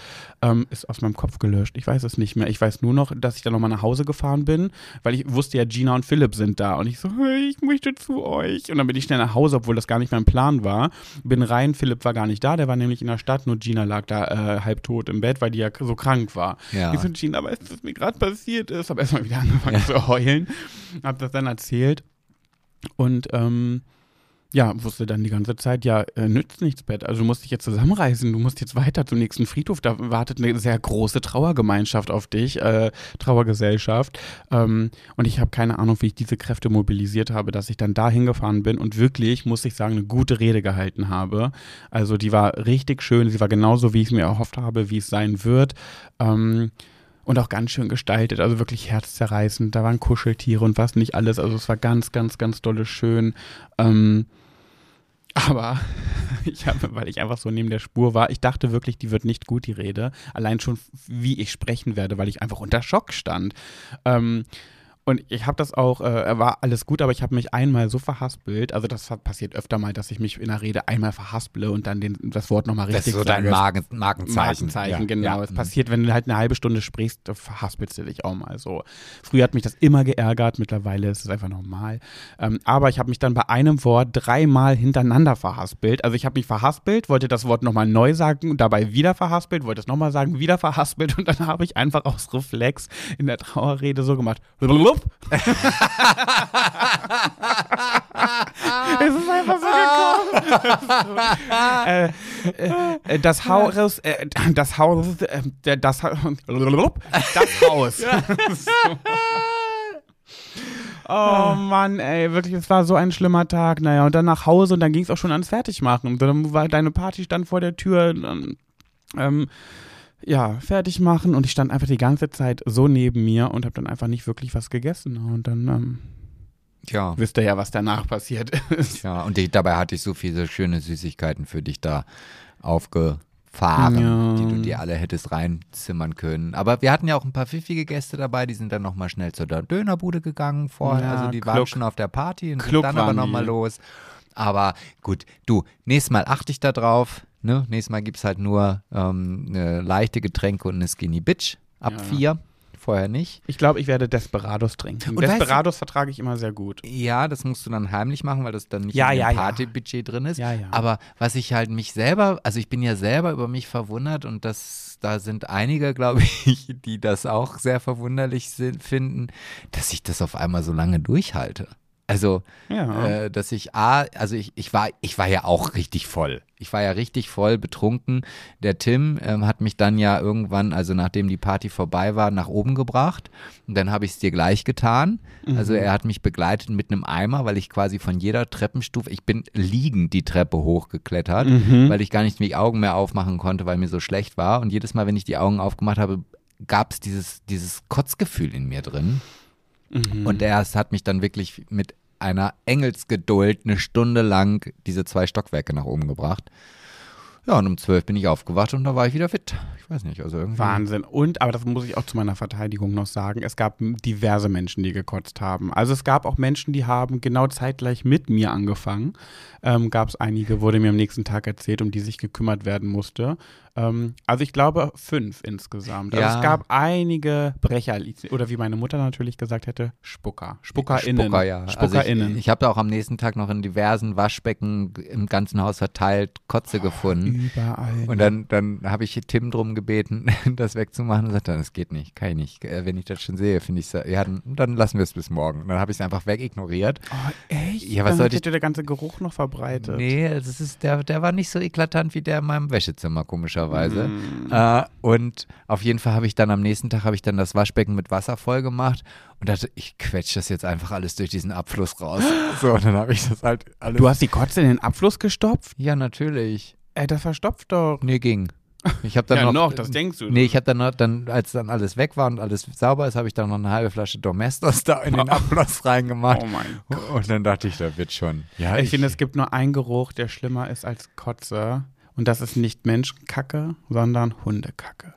Ähm, ist aus meinem Kopf gelöscht. Ich weiß es nicht mehr. Ich weiß nur noch, dass ich dann nochmal nach Hause gefahren bin, weil ich wusste ja, Gina und Philipp sind da. Und ich so, hey, ich möchte zu euch. Und dann bin ich schnell nach Hause, obwohl das gar nicht mein Plan war. Bin rein, Philipp war gar nicht da, der war nämlich in der Stadt, nur Gina lag da äh, halb tot im Bett, weil die ja so krank war. Ja. Ich so, Gina, weißt du, was mir gerade passiert ist? Hab erstmal wieder angefangen ja. zu heulen. Hab das dann erzählt und ähm, ja, wusste dann die ganze Zeit, ja, äh, nützt nichts, Bett. Also du musst dich jetzt zusammenreißen, du musst jetzt weiter zum nächsten Friedhof. Da wartet eine sehr große Trauergemeinschaft auf dich, äh, Trauergesellschaft. Ähm, und ich habe keine Ahnung, wie ich diese Kräfte mobilisiert habe, dass ich dann da hingefahren bin und wirklich, muss ich sagen, eine gute Rede gehalten habe. Also die war richtig schön, sie war genauso, wie ich es mir erhofft habe, wie es sein wird. Ähm, und auch ganz schön gestaltet, also wirklich herzzerreißend. Da waren Kuscheltiere und was nicht alles. Also es war ganz, ganz, ganz dolle schön. Ähm, aber ich habe, weil ich einfach so neben der Spur war, ich dachte wirklich, die wird nicht gut, die Rede. Allein schon, wie ich sprechen werde, weil ich einfach unter Schock stand. Ähm, und ich habe das auch, äh, war alles gut, aber ich habe mich einmal so verhaspelt. Also das passiert öfter mal, dass ich mich in der Rede einmal verhasple und dann den, das Wort nochmal richtig. Das ist so dein Magen, Markenzeichen. Markenzeichen, ja. genau. Ja. Es passiert, wenn du halt eine halbe Stunde sprichst, verhaspelst du dich auch mal so. Früher hat mich das immer geärgert, mittlerweile ist es einfach normal. Ähm, aber ich habe mich dann bei einem Wort dreimal hintereinander verhaspelt. Also ich habe mich verhaspelt, wollte das Wort nochmal neu sagen, dabei wieder verhaspelt, wollte es nochmal sagen, wieder verhaspelt und dann habe ich einfach aus Reflex in der Trauerrede so gemacht. Blub. es ist einfach so gekommen. äh, äh, das Haus, äh, das Haus, äh, das, das Haus. Oh Mann, ey, wirklich, es war so ein schlimmer Tag. Naja, und dann nach Hause und dann ging es auch schon ans Fertigmachen. Und dann war deine Party stand vor der Tür. Dann, ähm, ja, fertig machen und ich stand einfach die ganze Zeit so neben mir und habe dann einfach nicht wirklich was gegessen. Und dann ähm, ja. wisst ihr ja, was danach passiert ist. Ja, und die, dabei hatte ich so viele schöne Süßigkeiten für dich da aufgefahren, ja. die du dir alle hättest reinzimmern können. Aber wir hatten ja auch ein paar pfiffige Gäste dabei, die sind dann nochmal schnell zur Dönerbude gegangen vorher. Ja, also die Kluck. waren schon auf der Party und sind dann aber nochmal los. Aber gut, du, nächstes Mal achte ich da drauf. Ne? Nächstes Mal gibt es halt nur ähm, leichte Getränke und eine Skinny Bitch ab ja. vier. Vorher nicht. Ich glaube, ich werde Desperados trinken. Und Desperados weißt du, vertrage ich immer sehr gut. Ja, das musst du dann heimlich machen, weil das dann nicht ja, in ja, Partybudget drin ist. Ja, ja. Aber was ich halt mich selber, also ich bin ja selber über mich verwundert und das, da sind einige, glaube ich, die das auch sehr verwunderlich sind, finden, dass ich das auf einmal so lange durchhalte. Also, ja. äh, dass ich A, also ich, ich war, ich war ja auch richtig voll. Ich war ja richtig voll betrunken. Der Tim ähm, hat mich dann ja irgendwann, also nachdem die Party vorbei war, nach oben gebracht. Und dann habe ich es dir gleich getan. Mhm. Also er hat mich begleitet mit einem Eimer, weil ich quasi von jeder Treppenstufe, ich bin liegend die Treppe hochgeklettert, mhm. weil ich gar nicht die Augen mehr aufmachen konnte, weil mir so schlecht war. Und jedes Mal, wenn ich die Augen aufgemacht habe, gab es dieses, dieses Kotzgefühl in mir drin. Mhm. Und er hat mich dann wirklich mit einer Engelsgeduld eine Stunde lang diese zwei Stockwerke nach oben gebracht. Ja, und um zwölf bin ich aufgewacht und da war ich wieder fit. Ich weiß nicht, also irgendwie. Wahnsinn. Und, aber das muss ich auch zu meiner Verteidigung noch sagen, es gab diverse Menschen, die gekotzt haben. Also es gab auch Menschen, die haben genau zeitgleich mit mir angefangen. Ähm, gab es einige, wurde mir am nächsten Tag erzählt, um die sich gekümmert werden musste. Ähm, also ich glaube fünf insgesamt. Also ja. es gab einige Brecher, oder wie meine Mutter natürlich gesagt hätte, Spucker. SpuckerInnen. Spucker, ja. SpuckerInnen. Also ich, ich habe da auch am nächsten Tag noch in diversen Waschbecken im ganzen Haus verteilt Kotze oh, gefunden. Überall. Und dann, dann habe ich Tim drum gebeten, das wegzumachen und sagte, das geht nicht, kann ich nicht. Äh, wenn ich das schon sehe, finde ich ja, dann, dann lassen wir es bis morgen. Und dann habe ich es einfach wegignoriert. Oh, echt? Ja, was dann sollte ich? der ganze Geruch noch verbreitet. Nee, das ist, der, der war nicht so eklatant wie der in meinem Wäschezimmer, komischerweise. Mm. Äh, und auf jeden Fall habe ich dann am nächsten Tag habe ich dann das Waschbecken mit Wasser voll gemacht und dachte, ich quetsche das jetzt einfach alles durch diesen Abfluss raus. So, und dann habe ich das halt alles. Du hast die Kotze in den Abfluss gestopft? ja, natürlich. Ey, das verstopft doch. Nee, ging. Ich habe dann ja, noch, noch, das denkst du. Nee, ich habe dann noch, dann, als dann alles weg war und alles sauber ist, habe ich dann noch eine halbe Flasche Domestos da in den Abfluss reingemacht. Oh mein Gott. Und dann dachte ich, da wird schon. Ja, Ich finde, es gibt nur einen Geruch, der schlimmer ist als Kotze. Und das ist nicht Menschenkacke, sondern Hundekacke.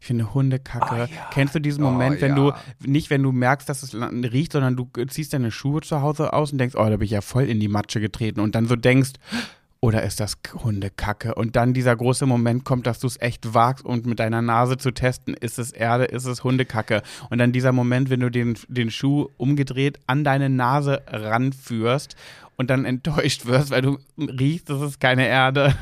Ich finde Hundekacke. Ah, ja. Kennst du diesen Oh, Moment, wenn ja. du, nicht wenn du merkst, dass es riecht, sondern du ziehst deine Schuhe zu Hause aus und denkst, oh, da bin ich ja voll in die Matsche getreten. Und dann so denkst, oder ist das Hundekacke? Und dann dieser große Moment kommt, dass du es echt wagst und mit deiner Nase zu testen, ist es Erde, ist es Hundekacke? Und dann dieser Moment, wenn du den, den Schuh umgedreht an deine Nase ranführst und dann enttäuscht wirst, weil du riechst, das ist keine Erde.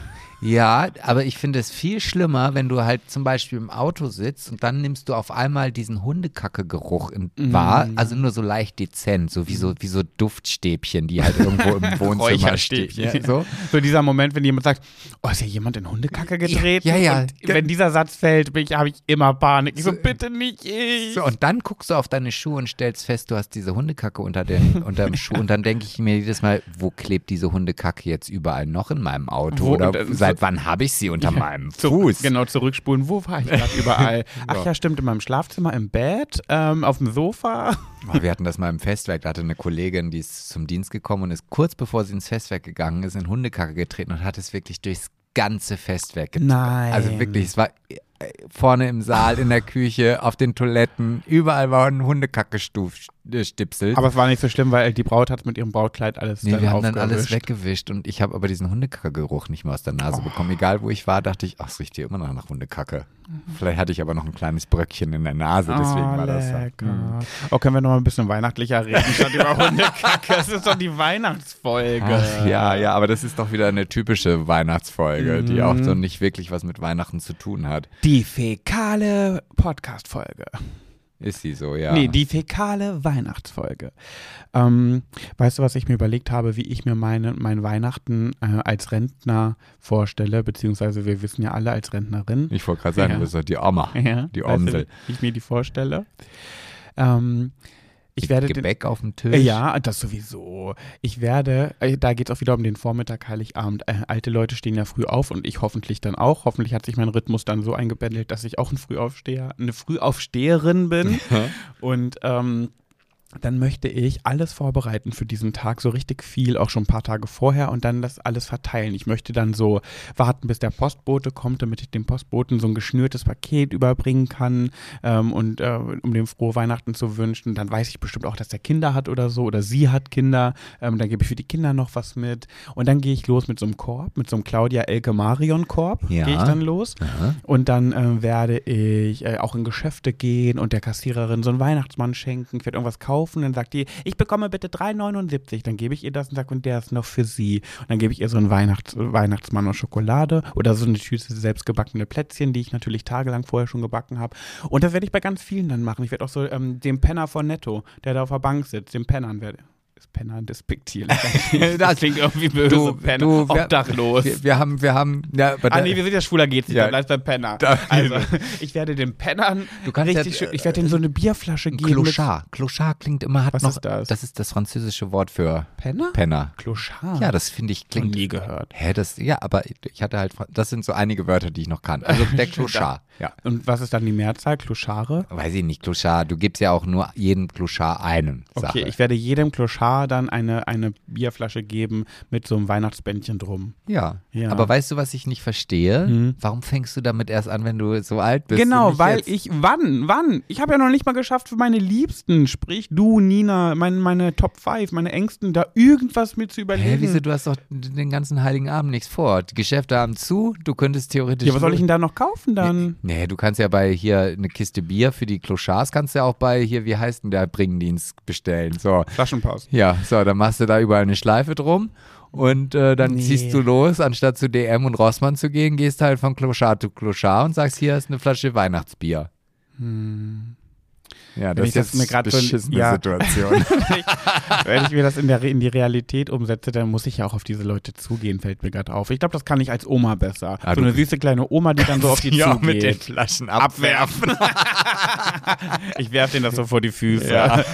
Ja, aber ich finde es viel schlimmer, wenn du halt zum Beispiel im Auto sitzt und dann nimmst du auf einmal diesen Hundekacke-Geruch in- wahr, also nur so leicht dezent, so wie so, wie so Duftstäbchen, die halt irgendwo im Wohnzimmer stehen. Ja, so. So dieser Moment, wenn jemand sagt, oh, ist hier jemand in Hundekacke getreten? Ja, ja. Und wenn dieser Satz fällt, habe ich immer Panik. Ich so, bitte nicht ich. So, und dann guckst du auf deine Schuhe und stellst fest, du hast diese Hundekacke unter, den, unter dem Schuh. Und dann denke ich mir jedes Mal, wo klebt diese Hundekacke jetzt überall noch in meinem Auto? Wo- Oder dann seit wann habe ich sie unter meinem Zu- Fuß? Genau, zurückspulen. Wo war ich gerade überall? Ach ja, stimmt, in meinem Schlafzimmer, im Bett, ähm, auf dem Sofa. Oh, Wir hatten das mal im Festwerk, da hatte eine Kollegin, die ist zum Dienst gekommen und ist kurz bevor sie ins Festwerk gegangen ist, in Hundekacke getreten und hat es wirklich durchs ganze Festwerk getragen. Nein. Also wirklich, es war äh, vorne im Saal, in der Küche, auf den Toiletten, überall war ein Hundekacke-Stipsel. Aber es war nicht so schlimm, weil die Braut hat mit ihrem Brautkleid alles Nee, dann wir haben dann alles weggewischt und ich habe aber diesen Hundekacke-Geruch nicht mehr aus der Nase bekommen. Egal wo ich war, dachte ich, ach, es riecht hier immer noch nach Hundekacke. Vielleicht hatte ich aber noch ein kleines Bröckchen in der Nase, deswegen oh, war das lecker. Hm. Oh, können wir noch mal ein bisschen weihnachtlicher reden statt über Hundekacke? Das ist doch die Weihnachtsfolge. Ach, ja, ja, aber das ist doch wieder eine typische Weihnachtsfolge, die auch so nicht wirklich was mit Weihnachten zu tun hat. Die fäkale Podcast-Folge. Ist sie so, ja. Nee, die fäkale Weihnachtsfolge. Ähm, weißt du, was ich mir überlegt habe, wie ich mir meine, mein Weihnachten äh, als Rentner vorstelle, beziehungsweise wir wissen ja alle als Rentnerin. ich wollte gerade sagen, Ja. du bist doch die Oma. Ja, Die weißt du, Omsel. wie ich mir die vorstelle. Ähm, ich werde den, Gebäck auf dem Tisch. Ja, das sowieso. Ich werde, äh, da geht es auch wieder um den Vormittag, Heiligabend. Äh, alte Leute stehen ja früh auf und ich hoffentlich dann auch. Hoffentlich hat sich mein Rhythmus dann so eingebändelt, dass ich auch ein Frühaufsteher, eine Frühaufsteherin bin. und ähm, dann möchte ich alles vorbereiten für diesen Tag, so richtig viel, auch schon ein paar Tage vorher und dann das alles verteilen. Ich möchte dann so warten, bis der Postbote kommt, damit ich dem Postboten so ein geschnürtes Paket überbringen kann ähm, und äh, um dem frohe Weihnachten zu wünschen. Dann weiß ich bestimmt auch, dass der Kinder hat oder so oder sie hat Kinder. Ähm, dann gebe ich für die Kinder noch was mit und dann gehe ich los mit so einem Korb, mit so einem Claudia Elke Marion Korb. Ja. Gehe ich dann los Aha. und dann äh, werde ich äh, auch in Geschäfte gehen und der Kassiererin so einen Weihnachtsmann schenken. Ich werde irgendwas kaufen. Dann sagt die, ich bekomme bitte 3,79. Dann gebe ich ihr das und sage, und der ist noch für sie. Und dann gebe ich ihr so einen Weihnachts Weihnachtsmann und Schokolade oder so eine Tüte selbstgebackene Plätzchen, die ich natürlich tagelang vorher schon gebacken habe. Und das werde ich bei ganz vielen dann machen. Ich werde auch so ähm, dem Penner von Netto, der da auf der Bank sitzt, dem Pennern werde ist Penner despektierlich. Das klingt irgendwie böse. Du, Penner, du, wir, obdachlos. Wir, wir haben, wir haben, ja, Ah nee, wir sind ja schwuler geht's nicht, Ja. bleibst beim Penner. Da- also, ich werde den Pennern Du kannst richtig ja, schön, ich werde denen so eine Bierflasche geben. Clochard. Clochard klingt immer, hat Was noch, ist das? Das ist das französische Wort für Penner? Penner. Clochard. Ja, das finde ich Noch klingt. nie gehört. Hä, das, ja, aber ich hatte halt, das sind so einige Wörter, die ich noch kann. Also der Clochard, ja. Und was ist dann die Mehrzahl? Clochare? Weiß ich nicht, Clochard, du gibst ja auch nur jedem Clochard einen. Okay, Sache. ich werde jedem Clochard dann eine, eine Bierflasche geben mit so einem Weihnachtsbändchen drum. ja. Ja. aber weißt du, was ich nicht verstehe? Hm. Warum fängst du damit erst an, wenn du so alt bist? genau, weil jetzt? ich, wann, wann? Ich habe ja noch nicht mal geschafft für meine Liebsten, sprich du, Nina, mein, meine Top 5, meine Ängsten, da irgendwas mir zu überlegen. Hä, wieso, du hast doch den ganzen Heiligen Abend nichts vor. Die Geschäfte haben zu, du könntest theoretisch. ja, was soll ich denn da noch kaufen dann? Nee, du kannst ja bei hier eine Kiste Bier für die Clochards, kannst du ja auch bei hier, wie heißt denn der Bringendienst bestellen. So, Flaschenpause. ja, so, dann machst du da überall eine Schleife drum und äh, dann Nee. ziehst du los, anstatt zu DM und Rossmann zu gehen, gehst halt von Clochard zu Clochard und sagst, hier ist eine Flasche Weihnachtsbier. Ja, Wenn das ich ist das mir eine grad so- beschissene ja. Situation. Wenn ich mir das in, der, in die Realität umsetze, dann muss ich ja auch auf diese Leute zugehen, fällt mir gerade auf. Ich glaube, das kann ich als Oma besser. Ah, so eine süße kleine Oma, die dann so auf die ja, zugeht. mit den Flaschen abwerfen. Ich werfe denen das so vor die Füße. Ja.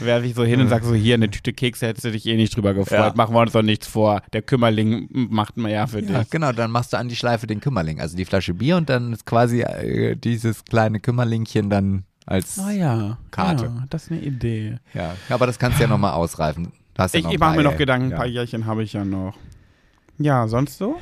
werfe ich so hin und sage so, hier, eine Tüte Kekse hättest du dich eh nicht drüber gefreut. Ja. Machen wir uns doch nichts vor. Der Kümmerling macht mehr ja für Ja, dich. genau, dann machst du an die Schleife den Kümmerling, also die Flasche Bier und dann ist quasi äh, dieses kleine Kümmerlingchen dann als Ah ja, Karte. Ja, das ist eine Idee. ja. Aber das kannst du ja nochmal ausreifen. Ja Ich, ich mache mir noch Gedanken, ein ja. paar Jährchen habe ich ja noch. Ja, sonst so?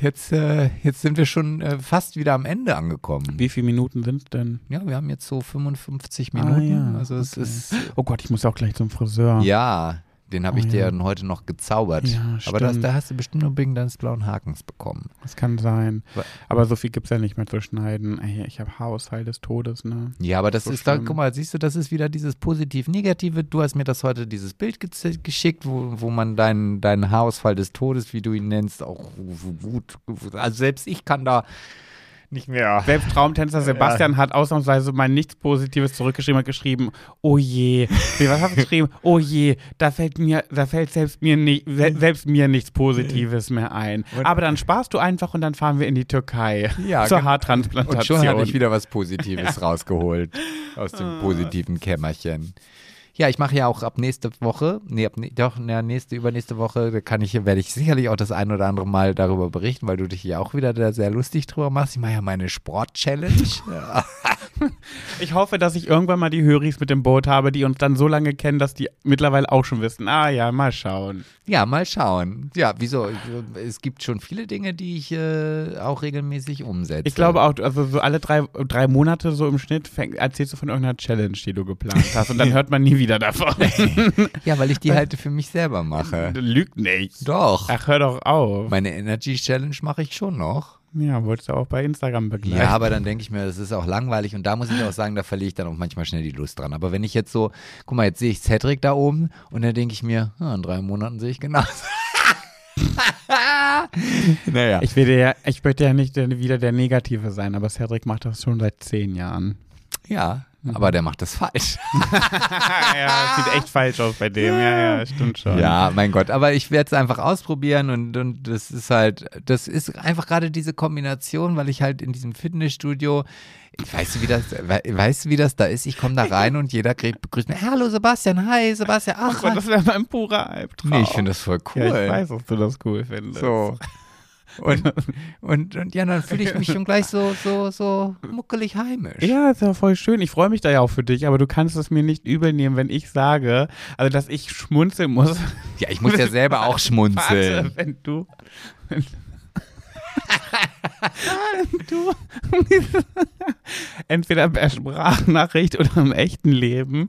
Jetzt, äh, jetzt sind wir schon äh, fast wieder am Ende angekommen. Wie viele Minuten sind denn? Ja, wir haben jetzt so 55 Ah, Minuten. ja, also es okay. ist Oh Gott, ich muss auch gleich zum Friseur. ja, den habe Oh ich dir ja. heute noch gezaubert. Ja, Aber das, da hast du bestimmt nur wegen deines blauen Hakens bekommen. Das kann sein. Aber so viel gibt es ja nicht mehr zu schneiden. Ey, ich habe Haarausfall des Todes, ne? Ja, aber das So ist da, guck mal, siehst du, das ist wieder dieses positiv-negative. Du hast mir das heute, dieses Bild gez- geschickt, wo, wo man deinen, deinen Haarausfall des Todes, wie du ihn nennst, auch gut, also selbst ich kann da nicht mehr. Selbst Traumtänzer Sebastian hat ausnahmsweise mal nichts Positives zurückgeschrieben, hat geschrieben, oh je. Nee, was hast du geschrieben? Oh je, da fällt mir, da fällt selbst mir nicht, se selbst mir nichts Positives mehr ein. Und- Aber dann sparst du einfach und dann fahren wir in die Türkei. Ja, zur genau. Haartransplantation. Und schon hatte ich wieder was Positives rausgeholt aus dem positiven Kämmerchen. Ja, ich mache ja auch ab nächste Woche, nee, ab, ne- doch, na, nächste, übernächste Woche, da kann ich, werde ich sicherlich auch das ein oder andere Mal darüber berichten, weil du dich ja auch wieder da sehr lustig drüber machst. Ich mache ja meine Sport-Challenge. ja. Ich hoffe, dass ich irgendwann mal die Höris mit dem Boot habe, die uns dann so lange kennen, dass die mittlerweile auch schon wissen. Ah ja, mal schauen. ja, mal schauen. Ja, wieso? Es gibt schon viele Dinge, die ich äh, auch regelmäßig umsetze. Ich glaube auch, also so alle drei, drei Monate so im Schnitt fäng, erzählst du von irgendeiner Challenge, die du geplant hast und dann hört man nie wieder davon. Ja, weil ich die halt für mich selber mache. Lügt nicht. Doch. Ach, hör doch auf. Meine Energy Challenge mache ich schon noch. Ja, wolltest du auch bei Instagram begleiten. Ja, aber dann denke ich mir, das ist auch langweilig und da muss ich auch sagen, da verliere ich dann auch manchmal schnell die Lust dran. Aber wenn ich jetzt so, guck mal, jetzt sehe ich Cedric da oben und dann denke ich mir, ah, in drei Monaten sehe ich genauso. naja. Ich, will ja, ich möchte ja nicht der- wieder der Negative sein, aber Cedric macht das schon seit zehn Jahren. Ja, aber der macht das falsch. ja, das sieht echt falsch aus bei dem. Ja, ja, stimmt schon. Ja, mein Gott, aber ich werde es einfach ausprobieren und, und das ist halt, das ist einfach gerade diese Kombination, weil ich halt in diesem Fitnessstudio, weißt du, wie das, we, weißt du, wie das da ist? Ich komme da rein und jeder begrüßt mich, hallo Sebastian, hi Sebastian, Ach ach, Gott, das wäre mein purer Albtraum. nee, ich finde das voll cool. Ja, ich weiß, dass du das cool findest. So. Und, und, und ja, dann fühle ich mich schon gleich so, so, so muckelig heimisch. Ja, ist ja voll schön. Ich freue mich da ja auch für dich, aber du kannst es mir nicht übel nehmen, wenn ich sage, also dass ich schmunzeln muss. Ja, ich muss ja selber auch schmunzeln. Warte, wenn du. Wenn, du entweder per Sprachnachricht oder im echten Leben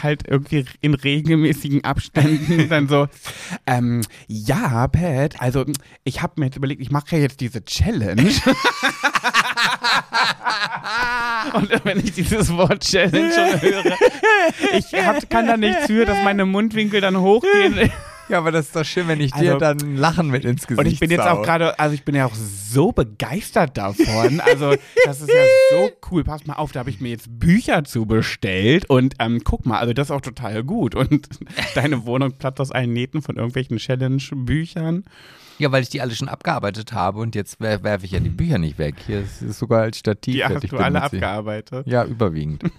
halt irgendwie in regelmäßigen Abständen dann so, ähm, ja, Pat, also ich habe mir jetzt überlegt, ich mache ja jetzt diese Challenge. Und wenn ich dieses Wort Challenge schon höre, ich hab, kann da nichts für, dass meine Mundwinkel dann hochgehen. Ja, aber das ist doch schön, wenn ich dir Also- dann ein Lachen mit ins Gesicht Und ich bin jetzt auch gerade, also ich bin ja auch so begeistert davon. Also das ist ja so cool. Pass mal auf, da habe ich mir jetzt Bücher zu bestellt und ähm, guck mal, also das ist auch total gut. Und deine Wohnung platzt aus allen Nähten von irgendwelchen Challenge-Büchern. Ja, weil ich die alle schon abgearbeitet habe und jetzt wer- werfe ich ja die Bücher nicht weg. Hier ist es sogar als Stativ. Die hast du alle abgearbeitet. Ja, überwiegend.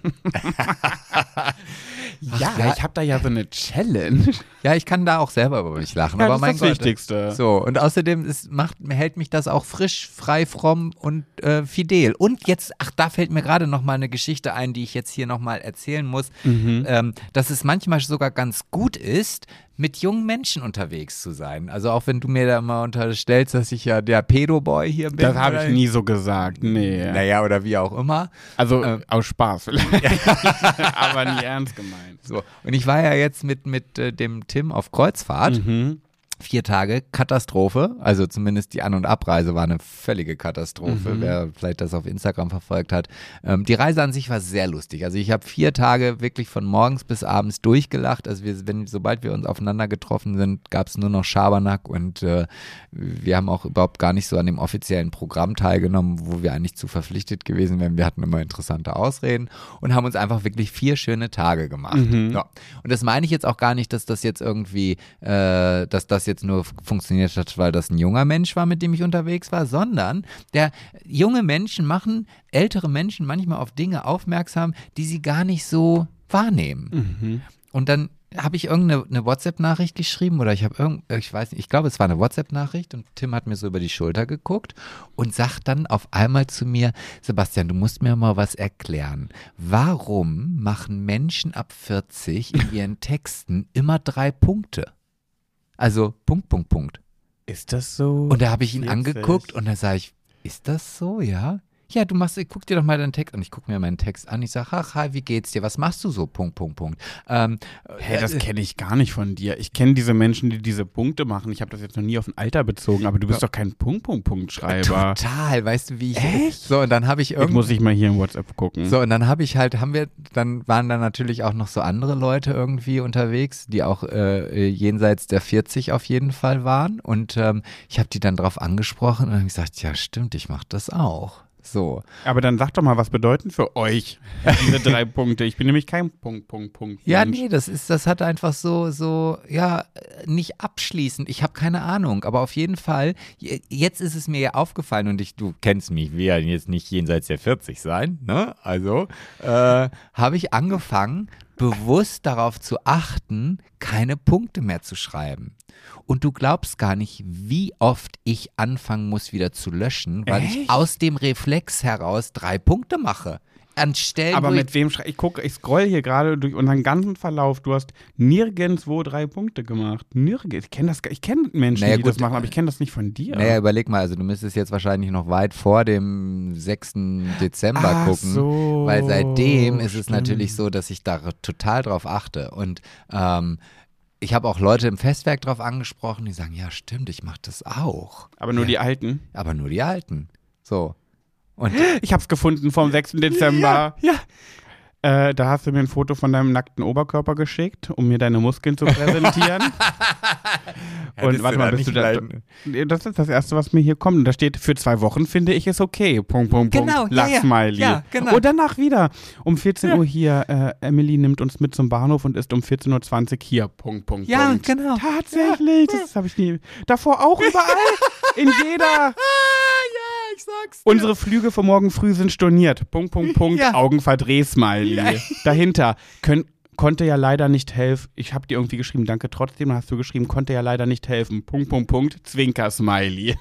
Ja, ja. ich habe da ja so eine Challenge. Ja, ich kann da auch selber über mich lachen. Ja, aber das mein ist das Gott. Wichtigste. So, und außerdem ist, macht, hält mich das auch frisch, frei, fromm und äh, fidel. Und jetzt, ach, da fällt mir gerade noch mal eine Geschichte ein, die ich jetzt hier noch mal erzählen muss, Mhm. ähm, dass es manchmal sogar ganz gut ist, mit jungen Menschen unterwegs zu sein. Also auch wenn du mir da mal unterstellst, dass ich ja der Pedo-Boy hier bin. Das habe ich nie so gesagt. Nee. Naja, oder wie auch immer. Also Ähm. aus Spaß vielleicht. Aber nie ernst gemeint. So. Und ich war ja jetzt mit, mit äh, dem Tim auf Kreuzfahrt. Mhm. Vier Tage Katastrophe. Also zumindest die An- und Abreise war eine völlige Katastrophe, Mhm. wer vielleicht das auf Instagram verfolgt hat. Ähm, die Reise an sich war sehr lustig. Also ich habe vier Tage wirklich von morgens bis abends durchgelacht. Also wir, wenn, sobald wir uns aufeinander getroffen sind, gab es nur noch Schabernack und äh, wir haben auch überhaupt gar nicht so an dem offiziellen Programm teilgenommen, wo wir eigentlich zu verpflichtet gewesen wären. Wir hatten immer interessante Ausreden und haben uns einfach wirklich vier schöne Tage gemacht. Mhm. Ja. Und das meine ich jetzt auch gar nicht, dass das jetzt irgendwie, äh, dass das jetzt nur f- funktioniert hat, weil das ein junger Mensch war, mit dem ich unterwegs war, sondern der junge Menschen machen ältere Menschen manchmal auf Dinge aufmerksam, die sie gar nicht so wahrnehmen. Mhm. Und dann habe ich irgendeine eine WhatsApp-Nachricht geschrieben oder ich habe irgend, ich weiß nicht, ich glaube, es war eine WhatsApp-Nachricht und Tim hat mir so über die Schulter geguckt und sagt dann auf einmal zu mir, Sebastian, du musst mir mal was erklären. Warum machen Menschen ab 40 in ihren Texten immer drei Punkte? Also Punkt, Punkt, Punkt. Ist das so? Und da habe ich ihn 40? angeguckt und da sage ich, ist das so, ja? Ja, du machst, guck dir doch mal deinen Text an. Ich gucke mir meinen Text an. Ich sage, ach, hi, wie geht's dir? Was machst du so? Punkt, Punkt, Punkt. Ähm, Hä, das äh, kenne ich gar nicht von dir. Ich kenne diese Menschen, die diese Punkte machen. Ich habe das jetzt noch nie auf ein Alter bezogen, aber du bist doch kein Punkt-Punkt-Punkt-Schreiber. Total, weißt du, wie ich. Echt? So, und dann habe ich irgendwie. muss ich mal hier in WhatsApp gucken. So, und dann habe ich halt, haben wir, dann waren da natürlich auch noch so andere Leute irgendwie unterwegs, die auch äh, jenseits der 40 auf jeden Fall waren. Und ähm, ich habe die dann drauf angesprochen und habe gesagt, ja, stimmt, ich mache das auch. So. Aber dann sag doch mal, was bedeuten für euch diese drei Punkte? Ich bin nämlich kein Punkt, Punkt, Punkt. Ja, Mensch. nee, das ist, das hat einfach so, so, ja, äh, nicht abschließend. Ich habe keine Ahnung, aber auf jeden Fall, je- jetzt ist es mir ja aufgefallen und ich, du kennst mich, wir werden jetzt nicht jenseits der 40 sein, ne? Also, äh, habe ich angefangen, bewusst darauf zu achten, keine Punkte mehr zu schreiben. Und du glaubst gar nicht, wie oft ich anfangen muss, wieder zu löschen, weil ich Echt? aus dem Reflex heraus drei Punkte mache. An Stellen, Aber wo ich mit wem schreibe ich? gucke, ich scroll hier gerade durch unseren ganzen Verlauf. Du hast nirgendwo drei Punkte gemacht. Nirgends. Ich kenne das, ich kenne Menschen, Naja, die gut, das machen, aber ich kenne das nicht von dir. Naja, überleg mal, also du müsstest jetzt wahrscheinlich noch weit vor dem 6. Dezember Ach gucken. so, weil seitdem ist es stimmt. natürlich so, dass ich da total drauf achte. Und ähm, ich habe auch Leute im Festwerk drauf angesprochen, die sagen, ja stimmt, ich mache das auch. aber nur ja. die alten. Aber nur die Alten. So. Und Ich hab's gefunden vom 6. Dezember. ja. Äh, da hast du mir ein Foto von deinem nackten Oberkörper geschickt, um mir deine Muskeln zu präsentieren. Und warte mal, bist du da? Das ist das Erste, was mir hier kommt. Und da steht, für zwei Wochen finde ich es okay. Punkt, Punkt, Punkt. Genau, ja, ja. Lachsmiley. Ja, genau. Und danach wieder. Um 14 Uhr hier, äh, Emily nimmt uns mit zum Bahnhof und ist um 14.20 Uhr hier. Punkt, Punkt, Ja, Punkt. genau. Tatsächlich, das habe ich nie. Davor auch überall. in jeder. ja, ich sag's. dir. Unsere Flüge für morgen früh sind storniert. Punkt, Punkt, Punkt. Ja. Augenverdreh-Smiley. Dahinter. Können, konnte ja leider nicht helfen. Ich habe dir irgendwie geschrieben, danke trotzdem. Dann hast du geschrieben, konnte ja leider nicht helfen. Punkt, Punkt, Punkt. Zwinker-Smiley.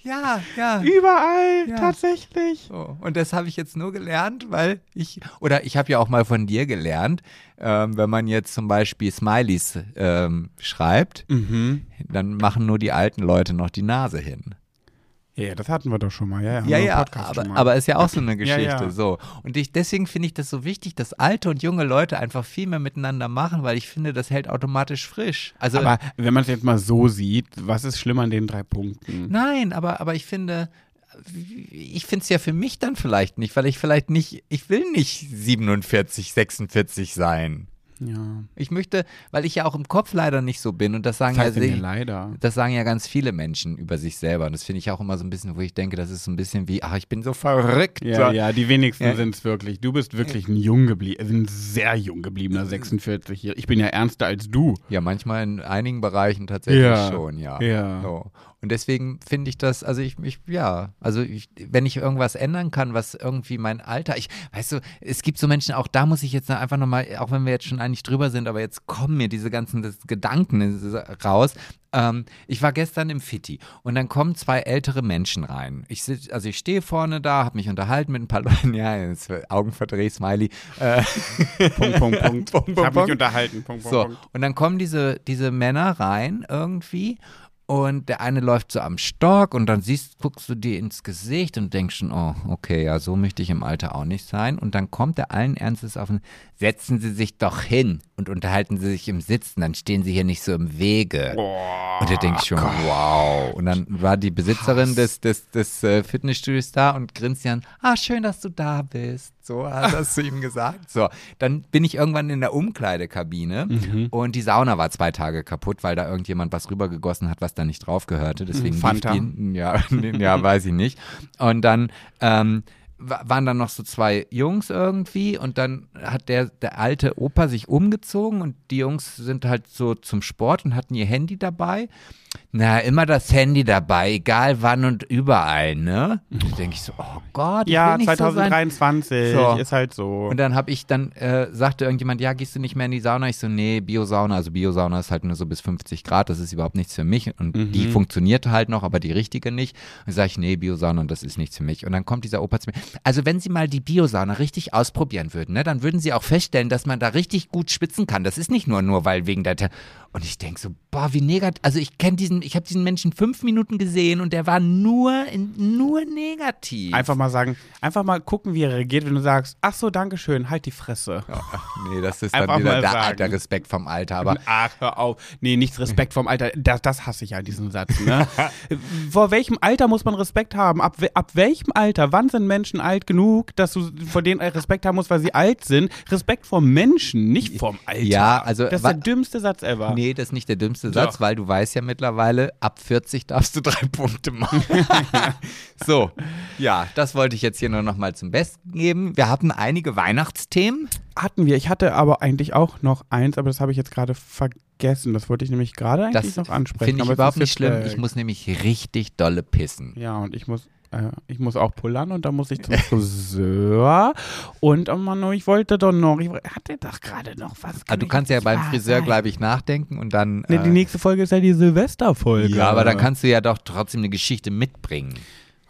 Ja, ja. Überall, Ja. tatsächlich. So, und das habe ich jetzt nur gelernt, weil ich, oder ich habe ja auch mal von dir gelernt, ähm, wenn man jetzt zum Beispiel Smileys ähm, schreibt, Mhm. dann machen nur die alten Leute noch die Nase hin. Ja, das hatten wir doch schon mal. Ja, ja, Ja, ja, aber, aber ist ja auch so eine Ja, Geschichte. ja. So. Und ich, deswegen finde ich das so wichtig, dass alte und junge Leute einfach viel mehr miteinander machen, weil ich finde, das hält automatisch frisch. Also aber wenn man es jetzt mal so sieht, was ist schlimm an den drei Punkten? Nein, aber, aber ich finde, ich finde es ja für mich dann vielleicht nicht, weil ich vielleicht nicht, ich will nicht 47, 46 sein. Ja. Ich möchte, weil ich ja auch im Kopf leider nicht so bin und das sagen Das heißt ja leider. das sagen ja ganz viele Menschen über sich selber und das finde ich auch immer so ein bisschen, wo ich denke, das ist so ein bisschen wie, ach, ich bin so verrückt. Ja, ja, die wenigsten Ja. sind es wirklich. Du bist wirklich ein jung geblieben, ein sehr jung gebliebener 46 hier. Ich bin ja ernster als du. Ja, manchmal in einigen Bereichen tatsächlich Ja. schon, ja. Ja. So. Und deswegen finde ich das, also ich, ich ja, also ich, wenn ich irgendwas ändern kann, was irgendwie mein Alter, ich, weißt du, es gibt so Menschen, auch da muss ich jetzt einfach nochmal, auch wenn wir jetzt schon eigentlich drüber sind, aber jetzt kommen mir diese ganzen Gedanken raus. Ähm, ich war gestern im Fitti und dann kommen zwei ältere Menschen rein. Ich sitz, also ich stehe vorne da, habe mich unterhalten mit ein paar Leuten, ja, jetzt Augenverdreh, Smiley. Äh, Punkt, Punkt, Punkt. Punkt, Punkt, habe mich Punkt. unterhalten. Punkt, Punkt, so, Punkt. und dann kommen diese, diese Männer rein irgendwie und der eine läuft so am Stock und dann siehst, guckst du dir ins Gesicht und denkst schon, oh, okay, ja, so möchte ich im Alter auch nicht sein. Und dann kommt er allen Ernstes auf, setzen Sie sich doch hin und unterhalten Sie sich im Sitzen, dann stehen Sie hier nicht so im Wege. Oh, und du denkst schon, wow. Und dann war die Besitzerin des, des, des äh, Fitnessstudios da und grinst sie an, ah, schön, dass du da bist. So hat das zu ihm gesagt. So, dann bin ich irgendwann in der Umkleidekabine Mhm. und die Sauna war zwei Tage kaputt, weil da irgendjemand was rübergegossen hat, was da nicht drauf gehörte. Deswegen lief Fanta. die, ja, ja, weiß ich nicht. Und dann ähm, wa- waren dann noch so zwei Jungs irgendwie und dann hat der, der alte Opa sich umgezogen und die Jungs sind halt so zum Sport und hatten ihr Handy dabei. Na, immer das Handy dabei, egal wann und überall, ne? Und dann denke ich so, oh Gott, Ja, will nicht so sein. 2023 So. ist halt so. Und dann habe ich dann, äh, sagte irgendjemand, ja, gehst du nicht mehr in die Sauna? Ich so, nee, Biosauna, also Biosauna ist halt nur so bis 50 Grad, das ist überhaupt nichts für mich. Und die Mhm. funktionierte halt noch, aber die richtige nicht. Und sage ich, nee, Biosauna, das ist nichts für mich. Und dann kommt dieser Opa zu mir, also wenn Sie mal die Biosauna richtig ausprobieren würden, ne, dann würden Sie auch feststellen, dass man da richtig gut schwitzen kann. Das ist nicht nur nur, weil wegen der... Te und ich denke so, boah, wie negativ. Also ich kenne diesen, ich habe diesen Menschen fünf Minuten gesehen und der war nur, in, nur negativ. Einfach mal sagen, einfach mal gucken, wie er reagiert, wenn du sagst, ach so, danke schön, halt die Fresse. Nee, das ist Einfach dann wieder mal der, der Respekt vom Alter. Aber Ach, hör auf. Nee, nichts Respekt vom Alter. Das, das hasse ich an diesem Satz. Ne? vor welchem Alter muss man Respekt haben? Ab, ab welchem Alter? Wann sind Menschen alt genug, dass du vor denen Respekt haben musst, weil sie alt sind? Respekt vor Menschen, nicht vom Alter. Ja, also, Das ist der dümmste Satz ever. Nee, das ist nicht der dümmste Satz, Doch. weil du weißt ja mittlerweile, ab 40 darfst du drei Punkte machen. so, ja, das wollte ich jetzt hier nur noch mal zum Besten geben. Wir hatten einige Weihnachtsthemen. Hatten wir. Ich hatte aber eigentlich auch noch eins, aber das habe ich jetzt gerade vergessen. Das wollte ich nämlich gerade eigentlich Das noch ansprechen. finde ich überhaupt nicht schlimm. weg. Ich muss nämlich richtig dolle pissen. Ja, und ich muss, äh, ich muss auch pullern und da muss ich zum Friseur. Und oh Mann, ich wollte doch noch, ich hatte doch gerade noch was. Ah, Kann du kannst ja beim wahr Friseur, glaube ich, nachdenken und dann. Nee, die äh, nächste Folge ist ja die Silvesterfolge. ja, aber dann kannst du ja doch trotzdem eine Geschichte mitbringen.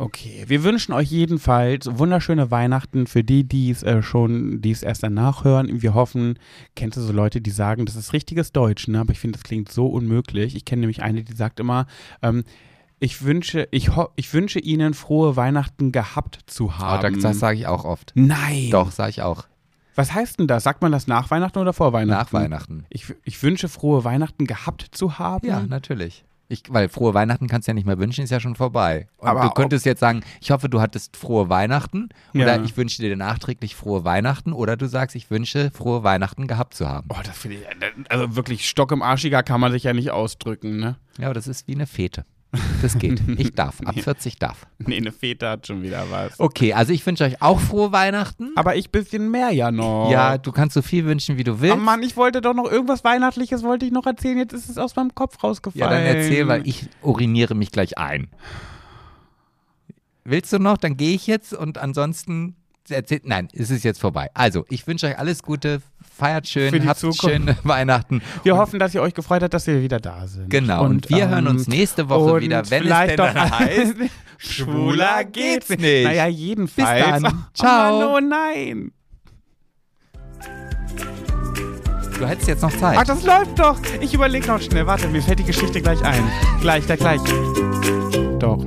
Okay, wir wünschen euch jedenfalls wunderschöne Weihnachten für die, die es äh, schon, die es erst danach hören. Wir hoffen, kennst du so Leute, die sagen, das ist richtiges Deutsch, ne? Aber ich finde, das klingt so unmöglich. Ich kenne nämlich eine, die sagt immer, ähm, ich wünsche, ich, ich wünsche Ihnen frohe Weihnachten gehabt zu Oh, haben. das das sage ich auch oft. Nein. Doch, sage ich auch. Was heißt denn das? Sagt man das nach Weihnachten oder vor Weihnachten? Nach Weihnachten. Ich, ich wünsche frohe Weihnachten gehabt zu haben. Ja, natürlich. Ich, weil frohe Weihnachten kannst du ja nicht mehr wünschen, ist ja schon vorbei. Und Aber du könntest jetzt sagen, ich hoffe, du hattest frohe Weihnachten oder Ja. ich wünsche dir nachträglich frohe Weihnachten oder du sagst, ich wünsche frohe Weihnachten gehabt zu haben. Oh, das finde ich, also wirklich Stock im Arschiger kann man sich ja nicht ausdrücken, ne? Ja, aber das ist wie eine Fete. Das geht. Ich darf. Ab 40 darf. Nee, eine Fete hat schon wieder was. Okay, also ich wünsche euch auch frohe Weihnachten. Aber ich bisschen mehr ja noch. Ja, du kannst so viel wünschen, wie du Oh willst. Mann, ich wollte doch noch irgendwas Weihnachtliches wollte ich noch erzählen. Jetzt ist es aus meinem Kopf ja, rausgefallen. dann erzähl, weil ich uriniere mich gleich ein. Willst du noch? Dann gehe ich jetzt und ansonsten erzähl. Nein, es ist jetzt vorbei. Also, ich wünsche euch alles Gute, feiert schön, habt Zukunft. schöne Weihnachten. Wir hoffen, dass ihr euch gefreut habt, dass wir wieder da sind. Genau, und, wir ähm, hören uns nächste Woche und wieder, wenn es denn doch dann heißt, schwuler geht's nicht. Naja, jedenfalls. Bis dann. Oh Ciao. Mann, oh nein. Du hättest jetzt noch Zeit. Ach, das läuft doch. Ich überlege noch schnell. Warte, mir fällt die Geschichte gleich ein. Gleich, da gleich. Doch.